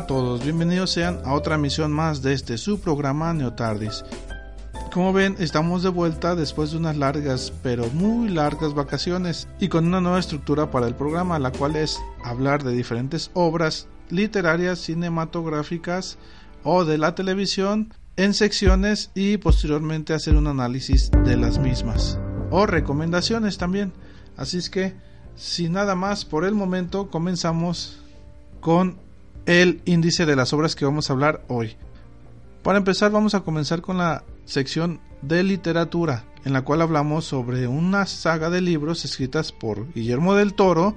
A todos, bienvenidos sean a otra emisión más de este su programa Neotardis. Como ven, estamos de vuelta después de unas largas, pero muy largas vacaciones y con una nueva estructura para el programa, la cual es hablar de diferentes obras literarias, cinematográficas o de la televisión en secciones y posteriormente hacer un análisis de las mismas o recomendaciones también. Así es que, sin nada más por el momento, comenzamos con el índice de las obras que vamos a hablar hoy. Para empezar vamos a comenzar con la sección de literatura, en la cual hablamos sobre una saga de libros escritas por Guillermo del Toro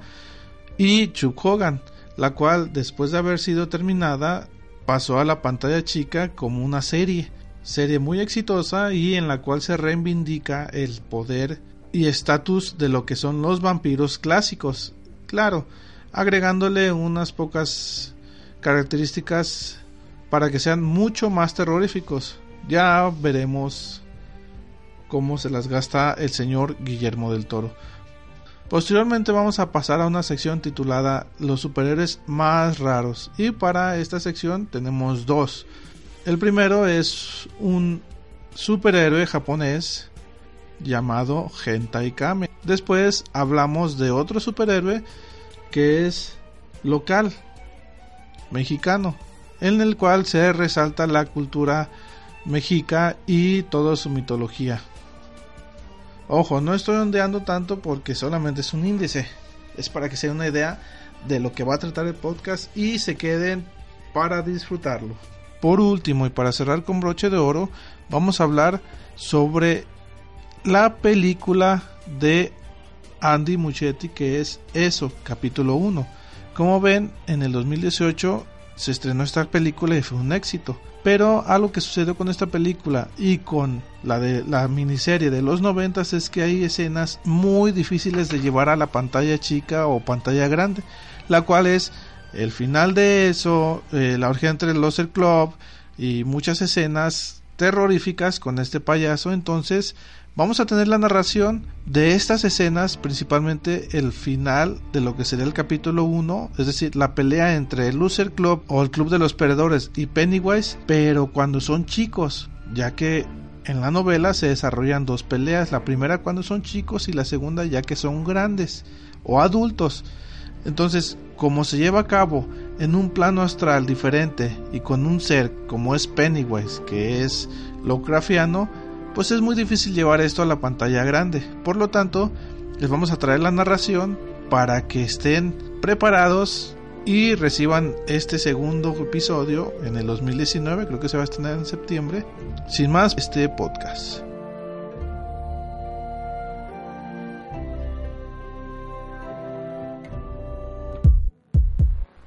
y Chuck Hogan, la cual después de haber sido terminada pasó a la pantalla chica como una serie, serie muy exitosa y en la cual se reivindica el poder y estatus de lo que son los vampiros clásicos, claro, agregándole unas pocas características para que sean mucho más terroríficos. Ya veremos cómo se las gasta el señor Guillermo del Toro. Posteriormente vamos a pasar a una sección titulada Los superhéroes más raros y para esta sección tenemos dos. El primero es un superhéroe japonés llamado Hentai Kame. Después hablamos de otro superhéroe que es local mexicano, en el cual se resalta la cultura mexica y toda su mitología. Ojo, no estoy ondeando tanto porque solamente es un índice, es para que se den una idea de lo que va a tratar el podcast y se queden para disfrutarlo. Por último y para cerrar con broche de oro, vamos a hablar sobre la película de Andy Muchetti que es Eso, capítulo 1 como ven, en el 2018 se estrenó esta película y fue un éxito. Pero algo que sucedió con esta película y con la de la miniserie de los 90 es que hay escenas muy difíciles de llevar a la pantalla chica o pantalla grande, la cual es el final de eso, eh, la orgía entre el Loser Club y muchas escenas terroríficas con este payaso. Entonces, Vamos a tener la narración de estas escenas, principalmente el final de lo que sería el capítulo 1, es decir, la pelea entre el Loser Club o el Club de los Perdedores y Pennywise, pero cuando son chicos, ya que en la novela se desarrollan dos peleas, la primera cuando son chicos y la segunda ya que son grandes o adultos. Entonces, como se lleva a cabo en un plano astral diferente y con un ser como es Pennywise, que es Lovecraftiano, pues es muy difícil llevar esto a la pantalla grande. Por lo tanto, les vamos a traer la narración para que estén preparados y reciban este segundo episodio en el 2019, creo que se va a estrenar en septiembre. Sin más, este podcast.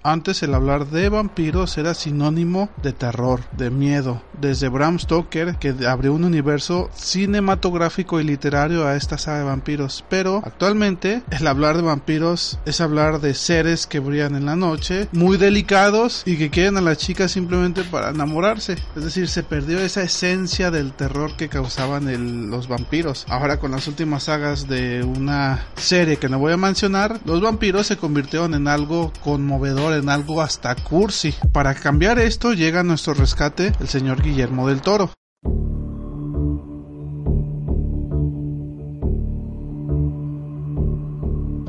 Antes el hablar de vampiros era sinónimo de terror, de miedo, desde Bram Stoker que abrió un universo cinematográfico y literario a esta saga de vampiros, pero actualmente el hablar de vampiros es hablar de seres que brillan en la noche, muy delicados y que quieren a las chicas simplemente para enamorarse, es decir, se perdió esa esencia del terror que causaban los vampiros. Ahora con las últimas sagas de una serie que no voy a mencionar, los vampiros se convirtieron en algo conmovedor en algo hasta cursi. Para cambiar esto llega a nuestro rescate el señor Guillermo del Toro.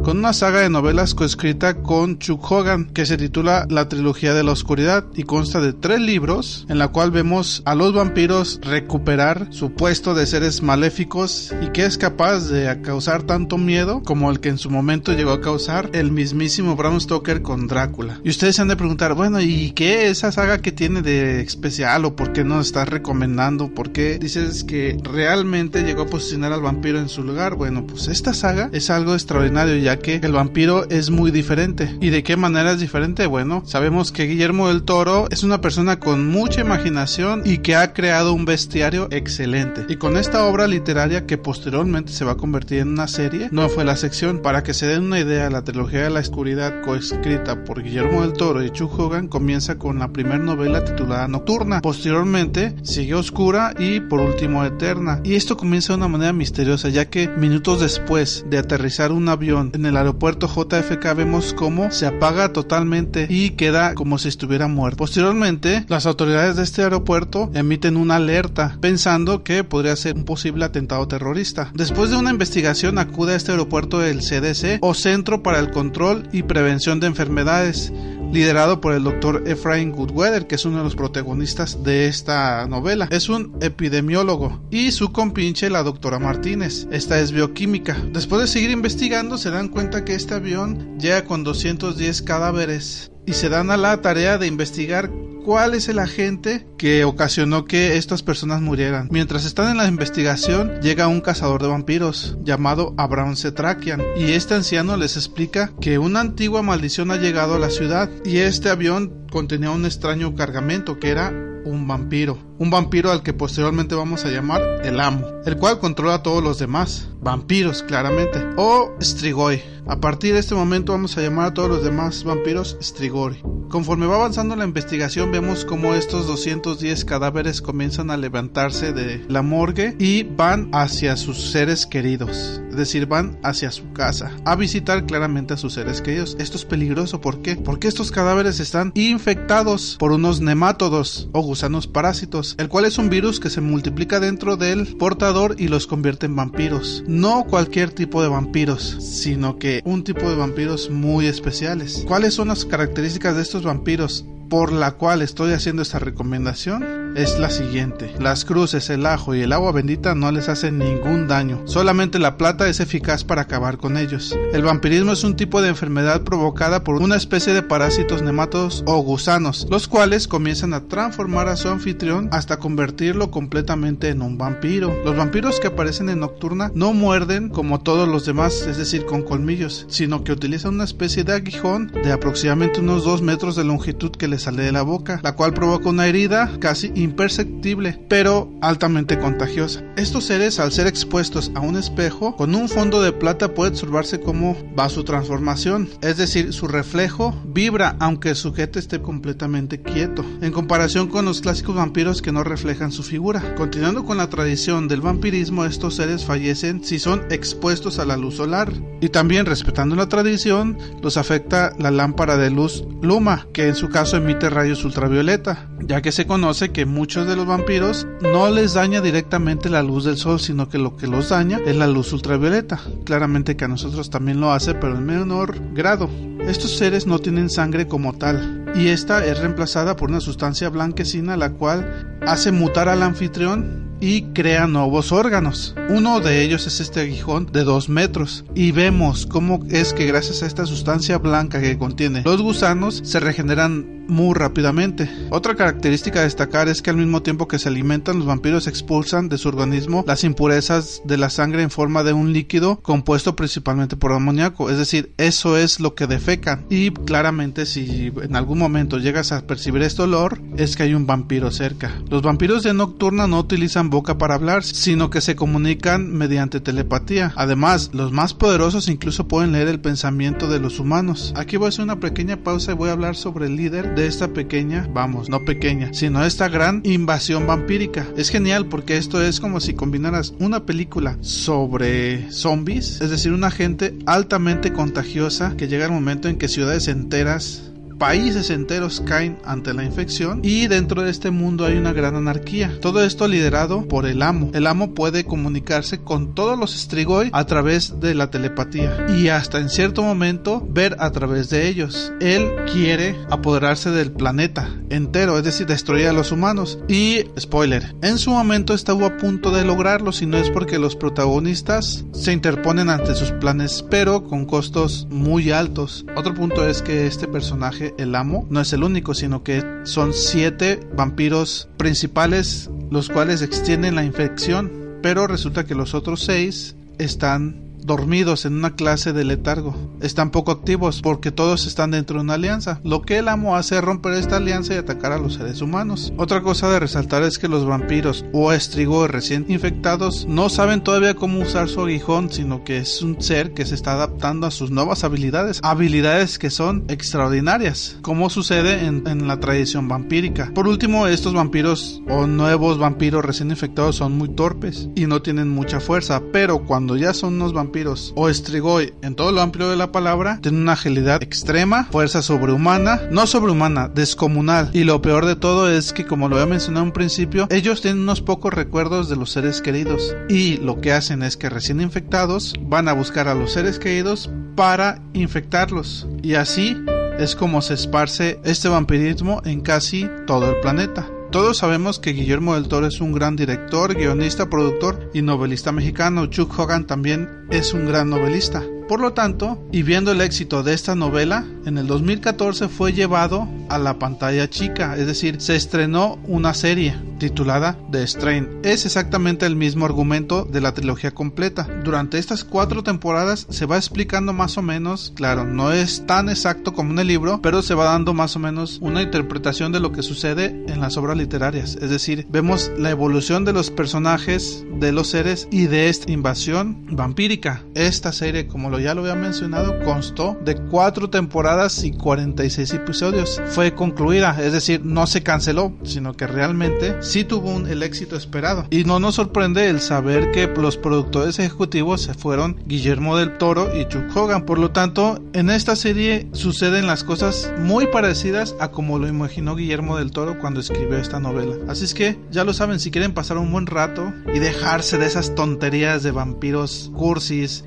Con una saga de novelas coescrita con Chuck Hogan que se titula La Trilogía de la Oscuridad y consta de tres libros en la cual vemos a los vampiros recuperar su puesto de seres maléficos y que es capaz de causar tanto miedo como el que en su momento llegó a causar el mismísimo Bram Stoker con Drácula. Y ustedes se han de preguntar, bueno, ¿y qué esa saga que tiene de especial o por qué no estás recomendando? ¿Por qué dices que realmente llegó a posicionar al vampiro en su lugar? Bueno, pues esta saga es algo extraordinario ya que el vampiro es muy diferente. ¿Y de qué manera es diferente? Bueno, sabemos que Guillermo del Toro es una persona con mucha imaginación y que ha creado un bestiario excelente. Y con esta obra literaria que posteriormente se va a convertir en una serie, no fue la sección. Para que se den una idea, la trilogía de la oscuridad coescrita por Guillermo del Toro y Chuck Hogan comienza con la primera novela titulada Nocturna. Posteriormente sigue Oscura y por último Eterna. Y esto comienza de una manera misteriosa ya que minutos después de aterrizar un avión en el aeropuerto JFK vemos cómo se apaga totalmente y queda como si estuviera muerto. Posteriormente, las autoridades de este aeropuerto emiten una alerta pensando que podría ser un posible atentado terrorista. Después de una investigación acude a este aeropuerto el CDC o Centro para el Control y Prevención de Enfermedades liderado por el doctor Ephraim Goodweather, que es uno de los protagonistas de esta novela. Es un epidemiólogo y su compinche la doctora Martínez. Esta es bioquímica. Después de seguir investigando se dan cuenta que este avión llega con 210 cadáveres y se dan a la tarea de investigar cuál es el agente que ocasionó que estas personas murieran. Mientras están en la investigación, llega un cazador de vampiros llamado Abraham Cetrakian y este anciano les explica que una antigua maldición ha llegado a la ciudad y este avión contenía un extraño cargamento que era un vampiro. Un vampiro al que posteriormente vamos a llamar el amo, el cual controla a todos los demás. Vampiros, claramente. O Strigoi. A partir de este momento vamos a llamar a todos los demás vampiros Strigoi. Conforme va avanzando la investigación vemos como estos 210 cadáveres comienzan a levantarse de la morgue y van hacia sus seres queridos. Es decir, van hacia su casa a visitar claramente a sus seres queridos. Esto es peligroso, ¿por qué? Porque estos cadáveres están infectados por unos nemátodos o gusanos parásitos, el cual es un virus que se multiplica dentro del portador y los convierte en vampiros. No cualquier tipo de vampiros, sino que un tipo de vampiros muy especiales. ¿Cuáles son las características de estos vampiros? Por la cual estoy haciendo esta recomendación es la siguiente. Las cruces, el ajo y el agua bendita no les hacen ningún daño. Solamente la plata es eficaz para acabar con ellos. El vampirismo es un tipo de enfermedad provocada por una especie de parásitos nemátodos o gusanos, los cuales comienzan a transformar a su anfitrión hasta convertirlo completamente en un vampiro. Los vampiros que aparecen en Nocturna no muerden como todos los demás, es decir, con colmillos, sino que utilizan una especie de aguijón de aproximadamente unos 2 metros de longitud que les sale de la boca, la cual provoca una herida casi imperceptible, pero altamente contagiosa. Estos seres, al ser expuestos a un espejo, con un fondo de plata puede observarse cómo va su transformación, es decir, su reflejo vibra aunque el sujeto esté completamente quieto, en comparación con los clásicos vampiros que no reflejan su figura. Continuando con la tradición del vampirismo, estos seres fallecen si son expuestos a la luz solar, y también respetando la tradición, los afecta la lámpara de luz Luma, que en su caso emite rayos ultravioleta, ya que se conoce que muchos de los vampiros no les daña directamente la luz del sol, sino que lo que los daña es la luz ultravioleta. Claramente que a nosotros también lo hace, pero en menor grado. Estos seres no tienen sangre como tal, y esta es reemplazada por una sustancia blanquecina la cual hace mutar al anfitrión y crea nuevos órganos. Uno de ellos es este aguijón de 2 metros y vemos cómo es que gracias a esta sustancia blanca que contiene los gusanos se regeneran muy rápidamente. Otra característica a destacar es que al mismo tiempo que se alimentan, los vampiros expulsan de su organismo las impurezas de la sangre en forma de un líquido compuesto principalmente por amoníaco, es decir, eso es lo que defecan. Y claramente si en algún momento llegas a percibir este olor, es que hay un vampiro cerca. Los vampiros de nocturna no utilizan boca para hablar, sino que se comunican mediante telepatía. Además, los más poderosos incluso pueden leer el pensamiento de los humanos. Aquí voy a hacer una pequeña pausa y voy a hablar sobre el líder de esta pequeña, vamos, no pequeña, sino esta gran invasión vampírica. Es genial porque esto es como si combinaras una película sobre zombies, es decir, una gente altamente contagiosa que llega el momento en que ciudades enteras países enteros caen ante la infección y dentro de este mundo hay una gran anarquía. Todo esto liderado por el amo. El amo puede comunicarse con todos los Strigoi a través de la telepatía y hasta en cierto momento ver a través de ellos. Él quiere apoderarse del planeta entero, es decir, destruir a los humanos. Y, spoiler, en su momento estuvo a punto de lograrlo si no es porque los protagonistas se interponen ante sus planes, pero con costos muy altos. Otro punto es que este personaje el amo no es el único, sino que son siete vampiros principales los cuales extienden la infección, pero resulta que los otros seis están dormidos en una clase de letargo. Están poco activos porque todos están dentro de una alianza. Lo que el amo hace es romper esta alianza y atacar a los seres humanos. Otra cosa de resaltar es que los vampiros o estrigos recién infectados no saben todavía cómo usar su aguijón, sino que es un ser que se está adaptando a sus nuevas habilidades. Habilidades que son extraordinarias, como sucede en, en la tradición vampírica. Por último, estos vampiros o nuevos vampiros recién infectados son muy torpes y no tienen mucha fuerza, pero cuando ya son unos vampiros o Strigoi en todo lo amplio de la palabra tienen una agilidad extrema, fuerza sobrehumana, no sobrehumana, descomunal. Y lo peor de todo es que, como lo había mencionado en principio, ellos tienen unos pocos recuerdos de los seres queridos. Y lo que hacen es que recién infectados van a buscar a los seres queridos para infectarlos. Y así es como se esparce este vampirismo en casi todo el planeta. Todos sabemos que Guillermo del Toro es un gran director, guionista, productor y novelista mexicano. Chuck Hogan también es un gran novelista. Por lo tanto, y viendo el éxito de esta novela, en el 2014 fue llevado a la pantalla chica, es decir, se estrenó una serie titulada The Strain. Es exactamente el mismo argumento de la trilogía completa. Durante estas cuatro temporadas se va explicando más o menos, claro, no es tan exacto como en el libro, pero se va dando más o menos una interpretación de lo que sucede en las obras literarias. Es decir, vemos la evolución de los personajes, de los seres y de esta invasión vampírica. Esta serie, como lo ya lo había mencionado, constó de cuatro temporadas y 46 episodios. Fue concluida, es decir, no se canceló, sino que realmente sí tuvo el éxito esperado. Y no nos sorprende el saber que los productores ejecutivos se fueron Guillermo del Toro y Chuck Hogan. Por lo tanto, en esta serie suceden las cosas muy parecidas a como lo imaginó Guillermo del Toro cuando escribió esta novela. Así es que ya lo saben, si quieren pasar un buen rato y dejarse de esas tonterías de vampiros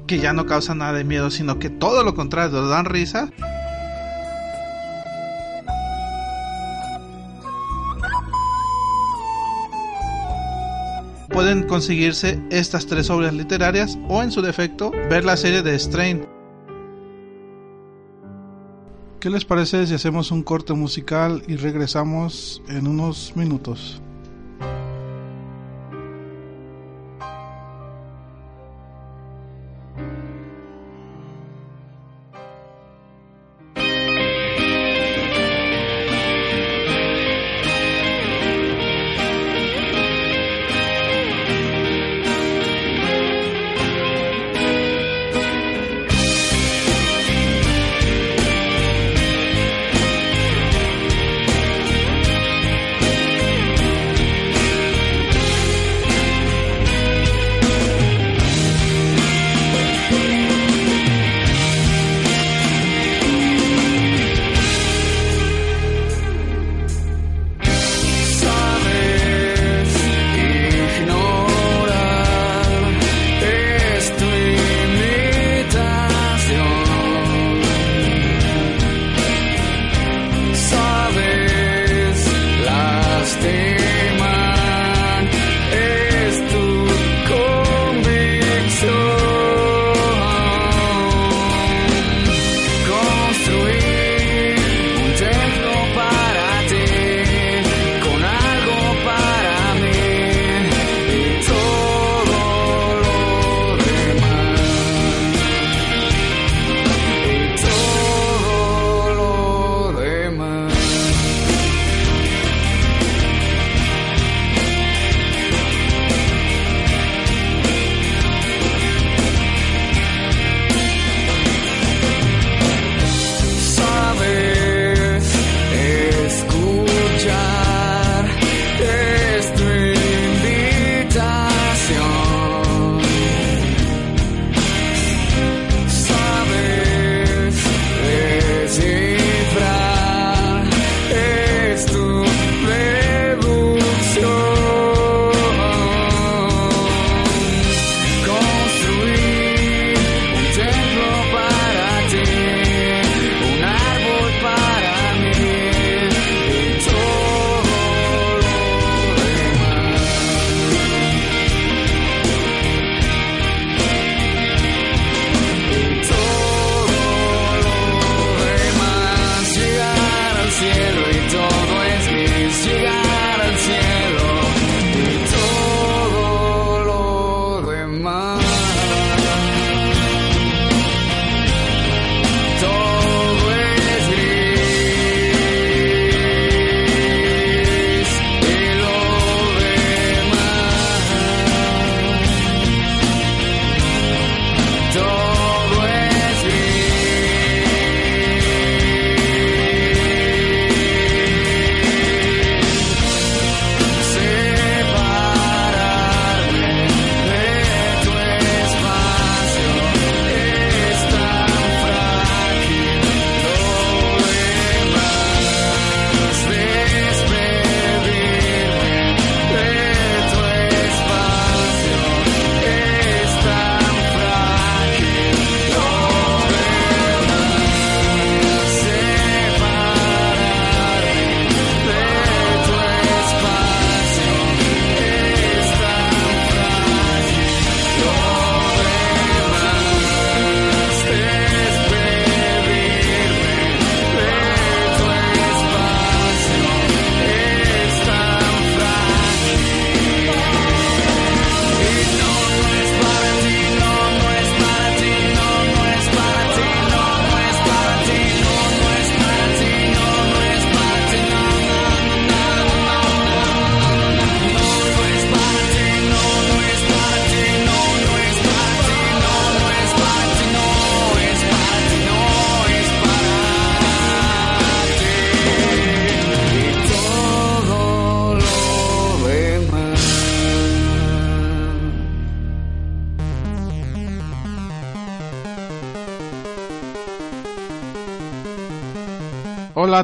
que ya no causan nada de miedo, sino que todo lo contrario, dan risa. Pueden conseguirse estas tres obras literarias o en su defecto ver la serie de Strain. ¿Qué les parece si hacemos un corte musical y regresamos en unos minutos?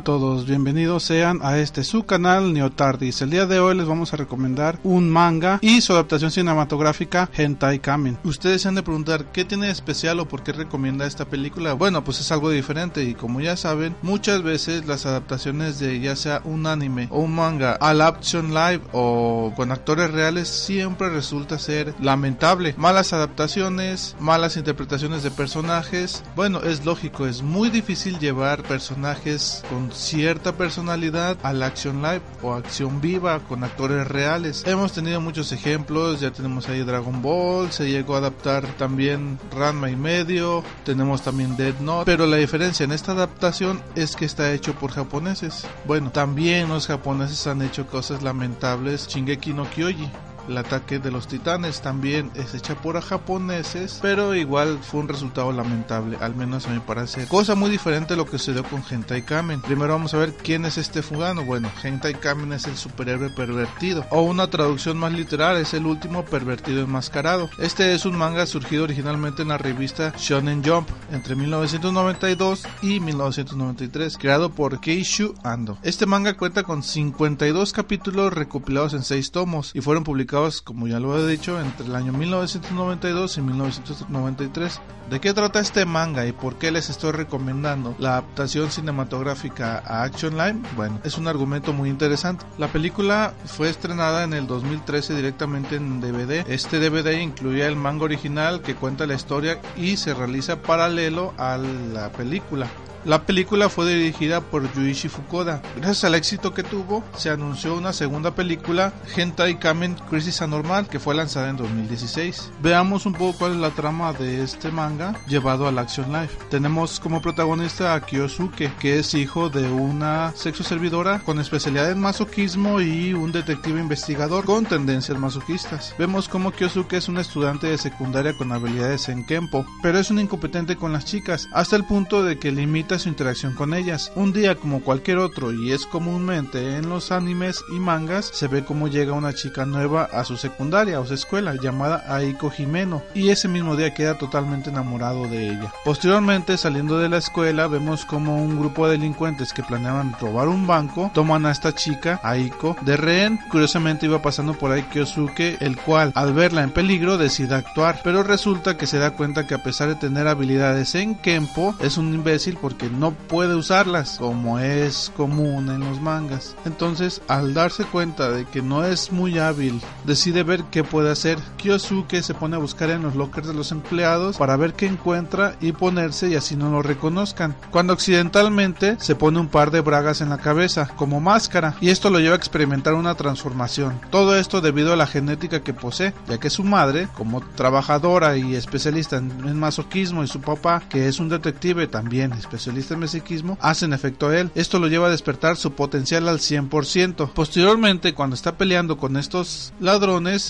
Todos, bienvenidos sean a este su canal Neotardis. El día de hoy les vamos a recomendar un manga y su adaptación cinematográfica Hentai Kamen. Ustedes se han de preguntar qué tiene especial o por qué recomienda esta película. Bueno, pues es algo diferente y como ya saben, muchas veces las adaptaciones de ya sea un anime o un manga al action live o con actores reales siempre resulta ser lamentable. Malas adaptaciones, malas interpretaciones de personajes. Bueno, es lógico, es muy difícil llevar personajes con cierta personalidad a la acción live o acción viva con actores reales. Hemos tenido muchos ejemplos, ya tenemos ahí Dragon Ball, se llegó a adaptar también Ranma y medio, tenemos también Dead Note, pero la diferencia en esta adaptación es que está hecho por japoneses. Bueno, también los japoneses han hecho cosas lamentables, Shingeki no Kyoji el ataque de los titanes también es hecha por japoneses, pero igual fue un resultado lamentable, al menos a mi parecer. Cosa muy diferente a lo que sucedió con Hentai Kamen. Primero vamos a ver quién es este fugano. Bueno, Hentai Kamen es el superhéroe pervertido, o una traducción más literal es el último pervertido enmascarado. Este es un manga surgido originalmente en la revista Shonen Jump entre 1992 y 1993, creado por Keishu Ando. Este manga cuenta con 52 capítulos recopilados en 6 tomos y fueron publicados como ya lo he dicho, entre el año 1992 y 1993. ¿De qué trata este manga y por qué les estoy recomendando la adaptación cinematográfica a Action Line? Bueno, es un argumento muy interesante. La película fue estrenada en el 2013 directamente en DVD. Este DVD incluía el manga original que cuenta la historia y se realiza paralelo a la película. La película fue dirigida por Yuichi Fukuda. Gracias al éxito que tuvo, se anunció una segunda película, Hentai Kamen Crisis Anormal, que fue lanzada en 2016. Veamos un poco cuál es la trama de este manga llevado al Action Life. Tenemos como protagonista a Kyosuke, que es hijo de una sexo servidora con especialidad en masoquismo y un detective investigador con tendencias masoquistas. Vemos como Kyosuke es un estudiante de secundaria con habilidades en Kempo, pero es un incompetente con las chicas, hasta el punto de que limita su interacción con ellas. Un día como cualquier otro y es comúnmente en los animes y mangas se ve como llega una chica nueva a su secundaria o su escuela llamada Aiko Jimeno y ese mismo día queda totalmente enamorado de ella. Posteriormente saliendo de la escuela vemos como un grupo de delincuentes que planeaban robar un banco toman a esta chica Aiko de rehén. Curiosamente iba pasando por ahí el cual al verla en peligro decide actuar pero resulta que se da cuenta que a pesar de tener habilidades en Kempo es un imbécil porque no puede usarlas como es común en los mangas. Entonces, al darse cuenta de que no es muy hábil, decide ver qué puede hacer. Kyosuke se pone a buscar en los lockers de los empleados para ver qué encuentra y ponerse y así no lo reconozcan. Cuando accidentalmente se pone un par de bragas en la cabeza como máscara y esto lo lleva a experimentar una transformación. Todo esto debido a la genética que posee, ya que su madre, como trabajadora y especialista en masoquismo y su papá, que es un detective también especialista en mexiquismo hacen efecto a él. Esto lo lleva a despertar su potencial al 100%. Posteriormente, cuando está peleando con estos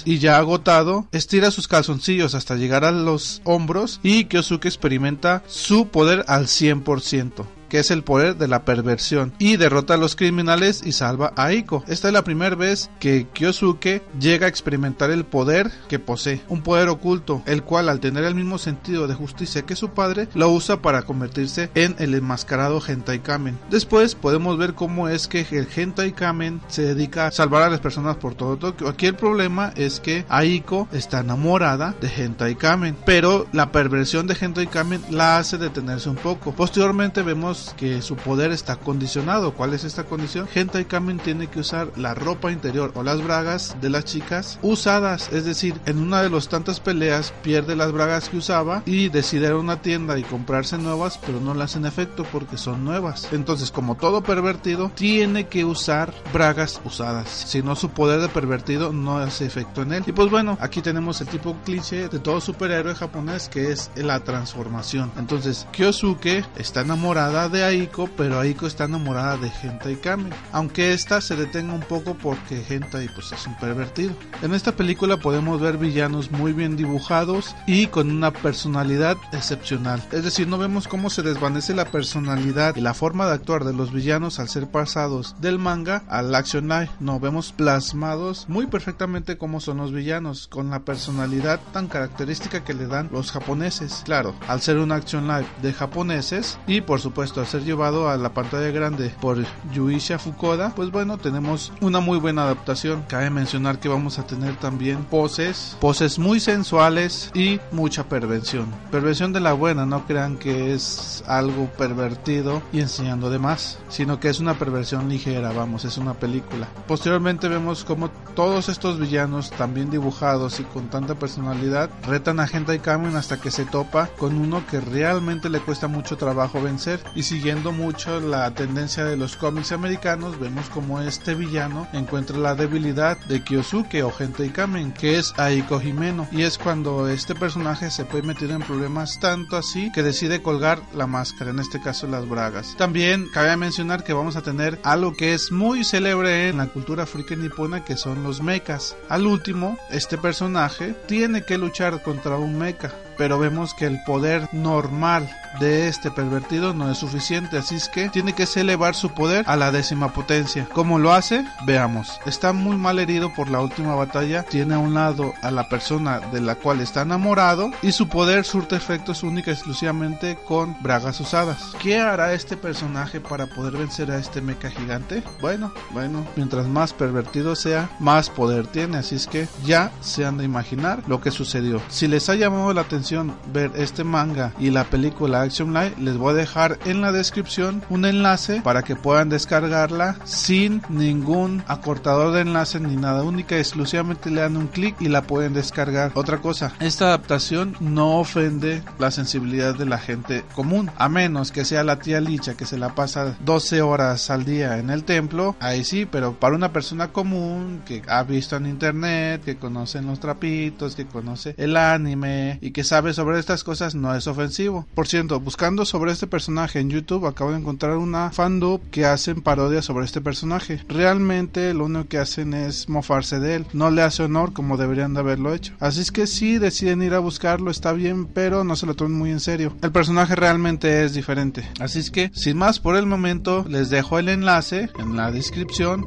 y ya agotado, estira sus calzoncillos hasta llegar a los hombros y Kyosuke experimenta su poder al 100% que es el poder de la perversión, y derrota a los criminales y salva a Aiko. Esta es la primera vez que Kyosuke llega a experimentar el poder que posee, un poder oculto, el cual al tener el mismo sentido de justicia que su padre, lo usa para convertirse en el enmascarado Hentai Kamen. Después podemos ver cómo es que el Hentai Kamen se dedica a salvar a las personas por todo Tokio. Aquí el problema es que Aiko está enamorada de Hentai Kamen, pero la perversión de Hentai Kamen la hace detenerse un poco. Posteriormente vemos que su poder está condicionado. ¿Cuál es esta condición? Hentai Kamen tiene que usar la ropa interior o las bragas de las chicas usadas, es decir, en una de las tantas peleas pierde las bragas que usaba y decide ir a una tienda y comprarse nuevas, pero no las hacen efecto porque son nuevas. Entonces, como todo pervertido, tiene que usar bragas usadas, si no su poder de pervertido no hace efecto en él. Y pues bueno, aquí tenemos el tipo cliché de todo superhéroe japonés que es la transformación. Entonces, Kyosuke está enamorada de Aiko, pero Aiko está enamorada de Hentai Kamen, aunque esta se detenga un poco porque Hentai pues es un pervertido. En esta película podemos ver villanos muy bien dibujados y con una personalidad excepcional, es decir, no vemos cómo se desvanece la personalidad y la forma de actuar de los villanos al ser pasados del manga al action live, no vemos plasmados muy perfectamente cómo son los villanos, con la personalidad tan característica que le dan los japoneses. Claro, al ser un action live de japoneses y por supuesto a ser llevado a la pantalla grande por Yuisha Fukuda, pues bueno, tenemos una muy buena adaptación. Cabe mencionar que vamos a tener también poses, poses muy sensuales y mucha perversión. Perversión de la buena, no crean que es algo pervertido y enseñando de más, sino que es una perversión ligera, vamos, es una película. Posteriormente vemos como todos estos villanos, también dibujados y con tanta personalidad, retan a Hentai Kamen hasta que se topa con uno que realmente le cuesta mucho trabajo vencer y siguiendo mucho la tendencia de los cómics americanos, vemos como este villano encuentra la debilidad de Kyosuke o Hentai Kamen, que es Aiko Himeno, y es cuando este personaje se puede meter en problemas tanto así que decide colgar la máscara, en este caso las bragas. También cabe mencionar que vamos a tener algo que es muy célebre en la cultura africana nipona que son los mechas. Al último, este personaje tiene que luchar contra un mecha pero vemos que el poder normal de este pervertido no es suficiente, así es que tiene que elevar su poder a la décima potencia. ¿Cómo lo hace? Veamos. Está muy mal herido por la última batalla, tiene a un lado a la persona de la cual está enamorado y su poder surte efectos única y exclusivamente con bragas usadas. ¿Qué hará este personaje para poder vencer a este mecha gigante? Bueno, bueno, mientras más pervertido sea, más poder tiene, así es que ya se han de imaginar lo que sucedió. Si les ha llamado la atención ver este manga y la película Action Light, les voy a dejar en la descripción un enlace para que puedan descargarla sin ningún acortador de enlace ni nada única, exclusivamente le dan un clic y la pueden descargar. Otra cosa, esta adaptación no ofende la sensibilidad de la gente común, a menos que sea la tía Licha que se la pasa 12 horas al día en el templo, ahí sí, pero para una persona común que ha visto en internet, que conoce los trapitos, que conoce el anime y que sabe sabe sobre estas cosas no es ofensivo. Por cierto, buscando sobre este personaje en YouTube acabo de encontrar una fandub que hacen parodia sobre este personaje. Realmente lo único que hacen es mofarse de él. No le hace honor como deberían de haberlo hecho. Así es que si deciden ir a buscarlo está bien, pero no se lo tomen muy en serio. El personaje realmente es diferente. Así es que sin más por el momento les dejo el enlace en la descripción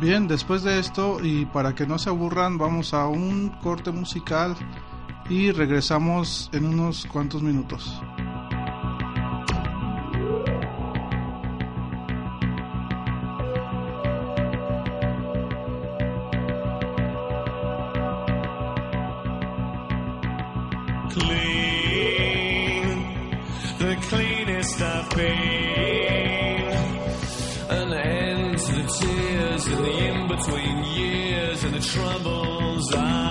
Bien, después de esto y para que no se aburran, vamos a un corte musical y regresamos en unos cuantos minutos. between years and the troubles I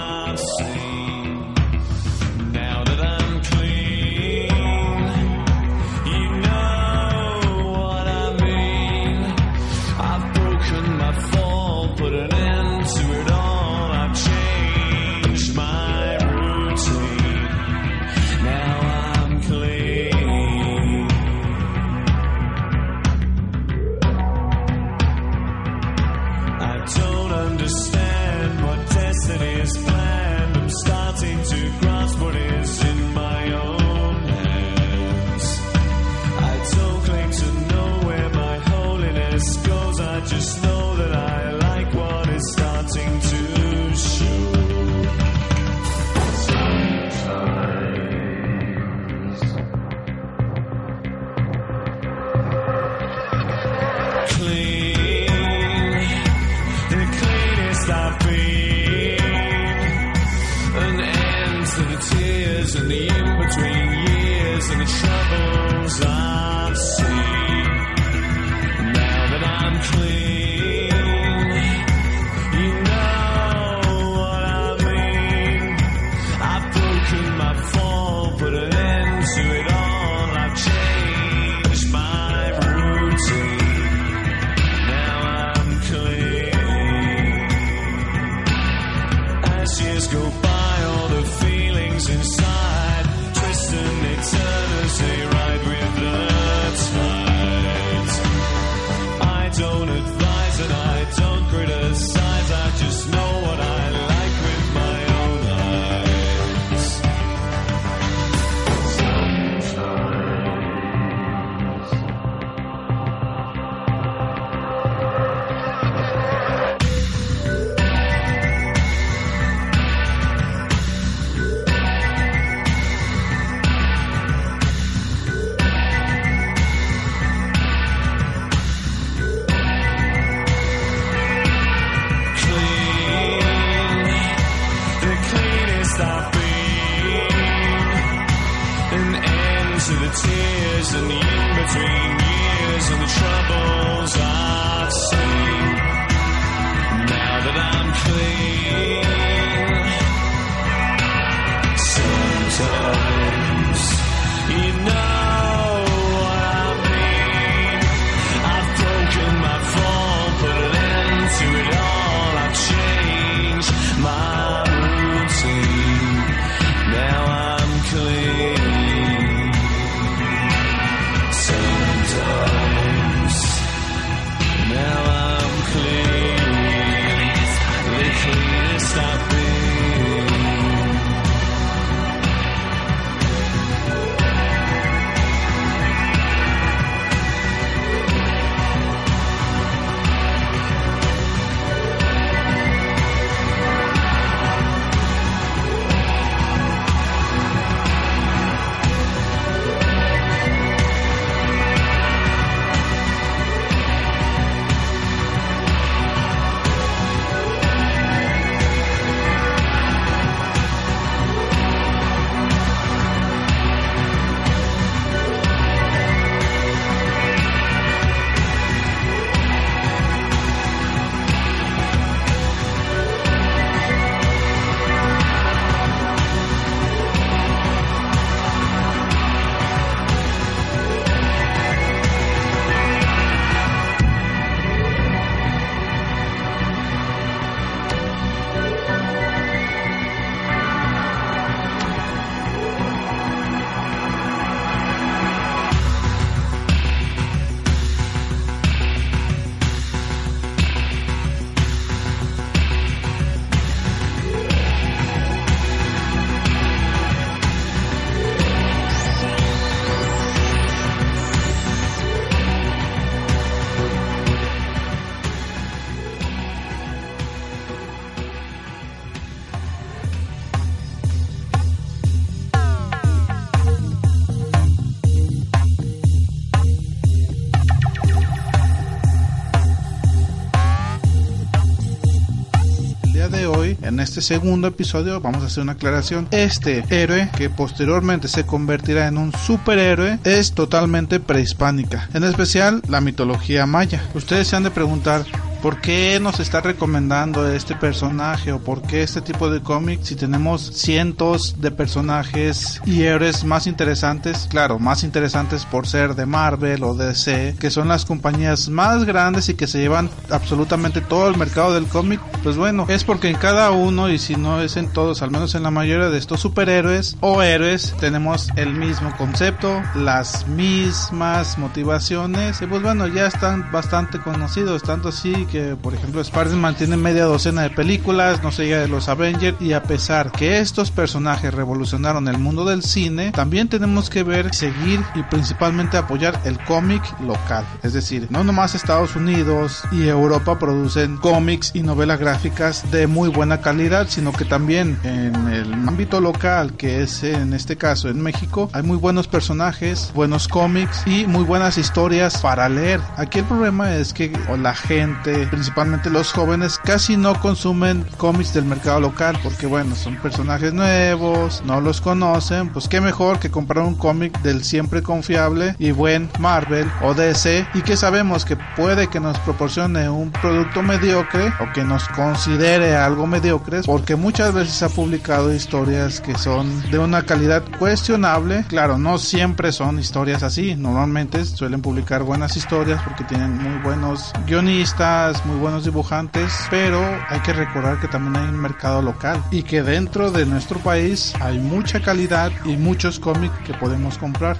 este segundo episodio vamos a hacer una aclaración. Este héroe, que posteriormente se convertirá en un superhéroe, es totalmente prehispánica. En especial la mitología maya. Ustedes se han de preguntar, ¿Por qué nos está recomendando este personaje o por qué este tipo de cómic si tenemos cientos de personajes y héroes más interesantes? Claro, más interesantes por ser de Marvel o DC, que son las compañías más grandes y que se llevan absolutamente todo el mercado del cómic. Pues bueno, es porque en cada uno y si no es en todos, al menos en la mayoría de estos superhéroes o héroes, tenemos el mismo concepto, las mismas motivaciones y pues bueno, ya están bastante conocidos, tanto así que, por ejemplo, Spider-Man tiene media docena de películas, no se diga de los Avengers, y a pesar que estos personajes revolucionaron el mundo del cine, también tenemos que ver, seguir y principalmente apoyar el cómic local. Es decir, no nomás Estados Unidos y Europa producen cómics y novelas gráficas de muy buena calidad, sino que también en el ámbito local, que es en este caso en México, hay muy buenos personajes, buenos cómics y muy buenas historias para leer. Aquí el problema es que la gente principalmente los jóvenes, casi no consumen cómics del mercado local porque bueno, son personajes nuevos, no los conocen, pues qué mejor que comprar un cómic del siempre confiable y buen Marvel o DC y que sabemos que puede que nos proporcione un producto mediocre o que nos considere algo mediocre porque muchas veces ha publicado historias que son de una calidad cuestionable, claro, no siempre son historias así, normalmente suelen publicar buenas historias porque tienen muy buenos guionistas, muy buenos dibujantes, pero hay que recordar que también hay un mercado local y que dentro de nuestro país hay mucha calidad y muchos cómics que podemos comprar.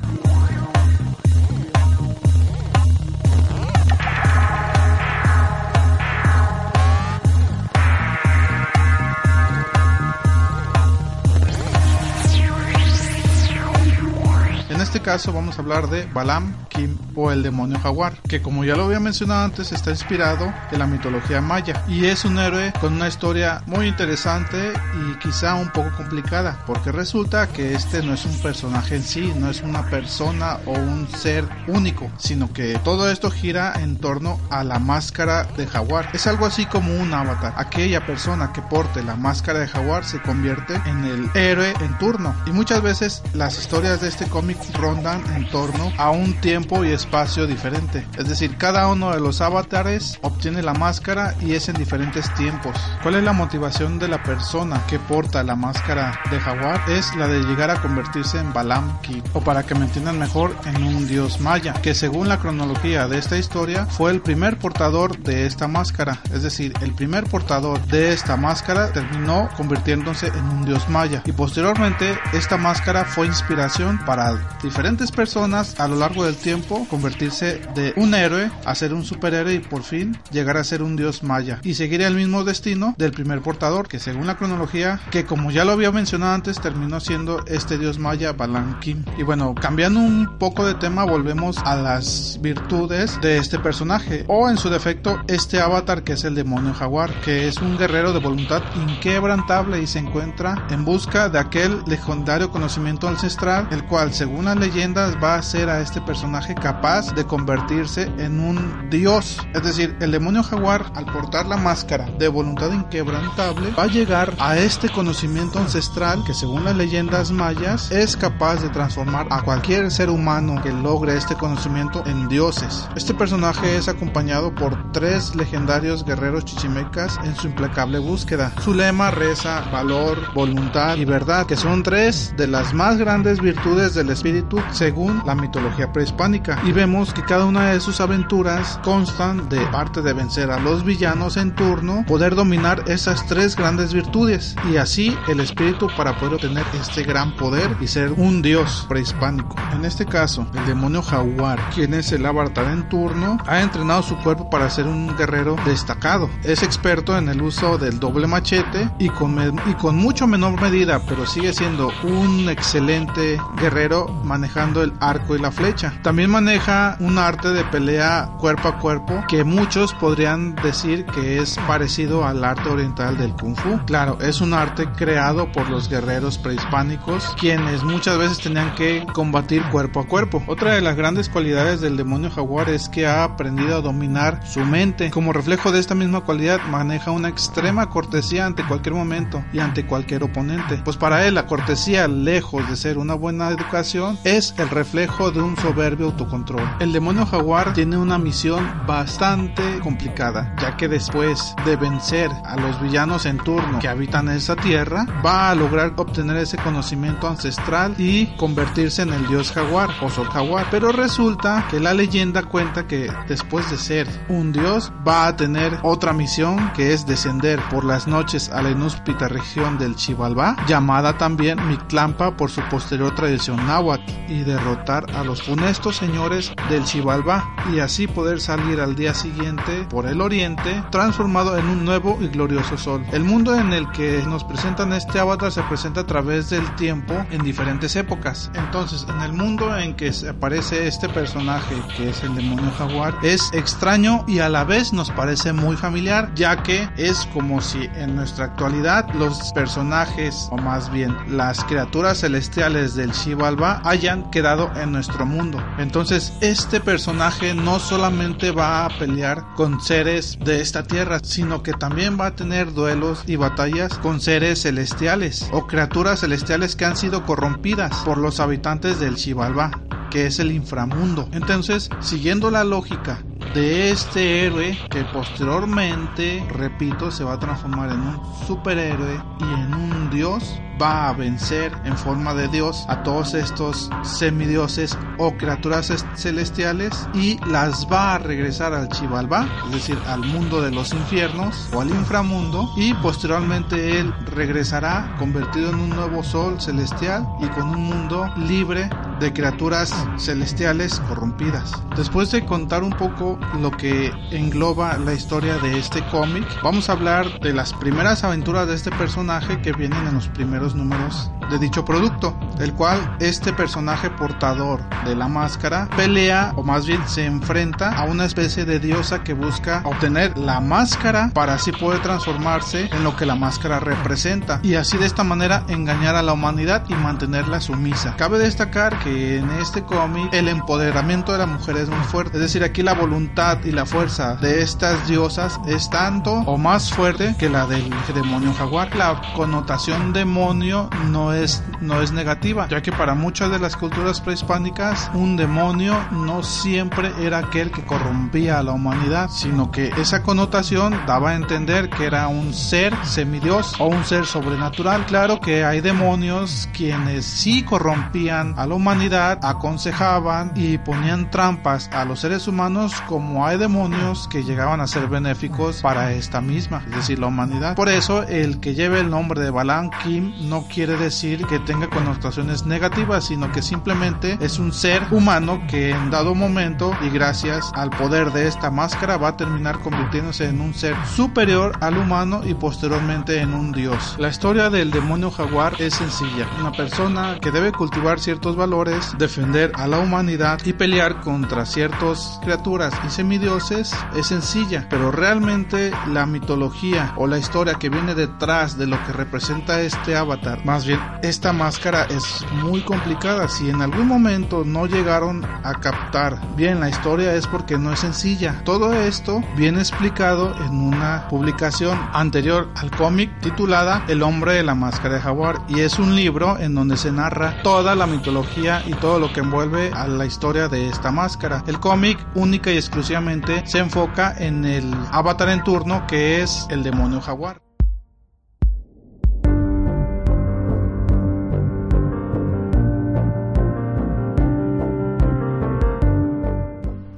Caso vamos a hablar de Balam, Kim o el demonio jaguar, que como ya lo había mencionado antes está inspirado en la mitología maya y es un héroe con una historia muy interesante y quizá un poco complicada, porque resulta que este no es un personaje en sí, no es una persona o un ser único, sino que todo esto gira en torno a la máscara de jaguar. Es algo así como un avatar. Aquella persona que porte la máscara de jaguar se convierte en el héroe en turno y muchas veces las historias de este cómic rondan rondan en torno a un tiempo y espacio diferente. Es decir, cada uno de los avatares obtiene la máscara y es en diferentes tiempos. ¿Cuál es la motivación de la persona que porta la máscara de jaguar? Es la de llegar a convertirse en Balam Ki, o para que me entiendan mejor, en un dios maya, que según la cronología de esta historia fue el primer portador de esta máscara. Es decir, el primer portador de esta máscara terminó convirtiéndose en un dios maya y posteriormente esta máscara fue inspiración para diferentes personas a lo largo del tiempo convertirse de un héroe a ser un superhéroe y por fin llegar a ser un dios maya. Y seguir el mismo destino del primer portador que según la cronología que como ya lo había mencionado antes terminó siendo este dios maya Balan Kim. Y bueno cambiando un poco de tema volvemos a las virtudes de este personaje. O en su defecto este avatar que es el demonio jaguar que es un guerrero de voluntad inquebrantable y se encuentra en busca de aquel legendario conocimiento ancestral el cual según las va a hacer a este personaje capaz de convertirse en un dios es decir el demonio jaguar al portar la máscara de voluntad inquebrantable va a llegar a este conocimiento ancestral que según las leyendas mayas es capaz de transformar a cualquier ser humano que logre este conocimiento en dioses. Este personaje es acompañado por tres legendarios guerreros chichimecas en su implacable búsqueda. Su lema reza valor, voluntad y verdad, que son tres de las más grandes virtudes del espíritu según la mitología prehispánica. Y vemos que cada una de sus aventuras constan de parte de vencer a los villanos en turno, poder dominar esas tres grandes virtudes y así el espíritu para poder obtener este gran poder y ser un dios prehispánico. En este caso, el demonio jaguar, quien es el avatar en turno, ha entrenado su cuerpo para ser un guerrero destacado. Es experto en el uso del doble machete y con, y con mucho menor medida, pero sigue siendo un excelente guerrero manejando el arco y la flecha. También maneja un arte de pelea cuerpo a cuerpo que muchos podrían decir que es parecido al arte oriental del kung fu. Claro, es un arte creado por los guerreros prehispánicos, quienes muchas veces tenían que combatir cuerpo a cuerpo. Otra de las grandes cualidades del demonio jaguar es que ha aprendido a dominar su mente. Como reflejo de esta misma cualidad, maneja una extrema cortesía ante cualquier momento y ante cualquier oponente. Pues para él la cortesía, lejos de ser una buena educación, es el reflejo de un soberbio autocontrol. El demonio jaguar tiene una misión bastante complicada, ya que después de vencer a los villanos en turno que habitan esa tierra, va a lograr obtener ese conocimiento ancestral y convertirse en el dios jaguar o sol jaguar. Pero resulta que la leyenda cuenta que después de ser un dios, va a tener otra misión que es descender por las noches a la inhóspita región del Chivalbá, llamada también Mictlampa por su posterior tradición náhuatl, y derrotar a los funestos señores del Chivalbá, y así poder salir al día siguiente por el oriente, transformado en un nuevo y glorioso sol. El mundo en el que nos presentan este avatar se presenta a través del tiempo en diferentes épocas. Entonces, en el mundo en que aparece este personaje, que es el demonio jaguar, es extraño y a la vez nos parece muy familiar, ya que es como si en nuestra actualidad los personajes, o más bien las criaturas celestiales del Xibalba, hayan quedado en nuestro mundo. Entonces, este personaje no solamente va a pelear con seres de esta tierra, sino que también va a tener duelos y batallas con seres celestiales o criaturas celestiales que han sido corrompidas por los habitantes del Xibalba que es el inframundo. Entonces, siguiendo la lógica de este héroe que posteriormente, repito, se va a transformar en un superhéroe y en un dios, va a vencer en forma de dios a todos estos semidioses o criaturas es- celestiales y las va a regresar al Chivalba, es decir, al mundo de los infiernos o al inframundo y posteriormente él regresará convertido en un nuevo sol celestial y con un mundo libre de criaturas celestiales corrompidas. Después de contar un poco lo que engloba la historia de este cómic, vamos a hablar de las primeras aventuras de este personaje que vienen en los primeros números de dicho producto, el cual este personaje portador de la máscara pelea o más bien se enfrenta a una especie de diosa que busca obtener la máscara para así poder transformarse en lo que la máscara representa y así de esta manera engañar a la humanidad y mantenerla sumisa. Cabe destacar que en este cómic el empoderamiento de la mujer es muy fuerte, es decir, aquí la voluntad y la fuerza de estas diosas es tanto o más fuerte que la del demonio jaguar. La connotación demonio no es, no es negativa, ya que para muchas de las culturas prehispánicas un demonio no siempre era aquel que corrompía a la humanidad, sino que esa connotación daba a entender que era un ser semidios o un ser sobrenatural. Claro que hay demonios quienes sí corrompían a la humanidad, aconsejaban y ponían trampas a los seres humanos como hay demonios que llegaban a ser benéficos para esta misma, es decir, la humanidad. Por eso el que lleve el nombre de Balan Kim no quiere decir que tenga connotaciones negativas, sino que simplemente es un ser humano que en dado momento y gracias al poder de esta máscara va a terminar convirtiéndose en un ser superior al humano y posteriormente en un dios. La historia del demonio jaguar es sencilla. Una persona que debe cultivar ciertos valores, defender a la humanidad y pelear contra ciertas criaturas y semidioses es sencilla, pero realmente la mitología o la historia que viene detrás de lo que representa este avatar, más bien esta máscara es muy complicada. Si en algún momento no llegaron a captar bien la historia es porque no es sencilla. Todo esto viene explicado en una publicación anterior al cómic titulada El hombre de la máscara de jaguar y es un libro en donde se narra toda la mitología y todo lo que envuelve a la historia de esta máscara. El cómic única y exclusivamente se enfoca en el avatar en turno que es el demonio jaguar.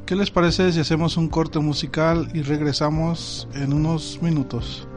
¿Qué les parece si hacemos un corte musical y regresamos en unos minutos?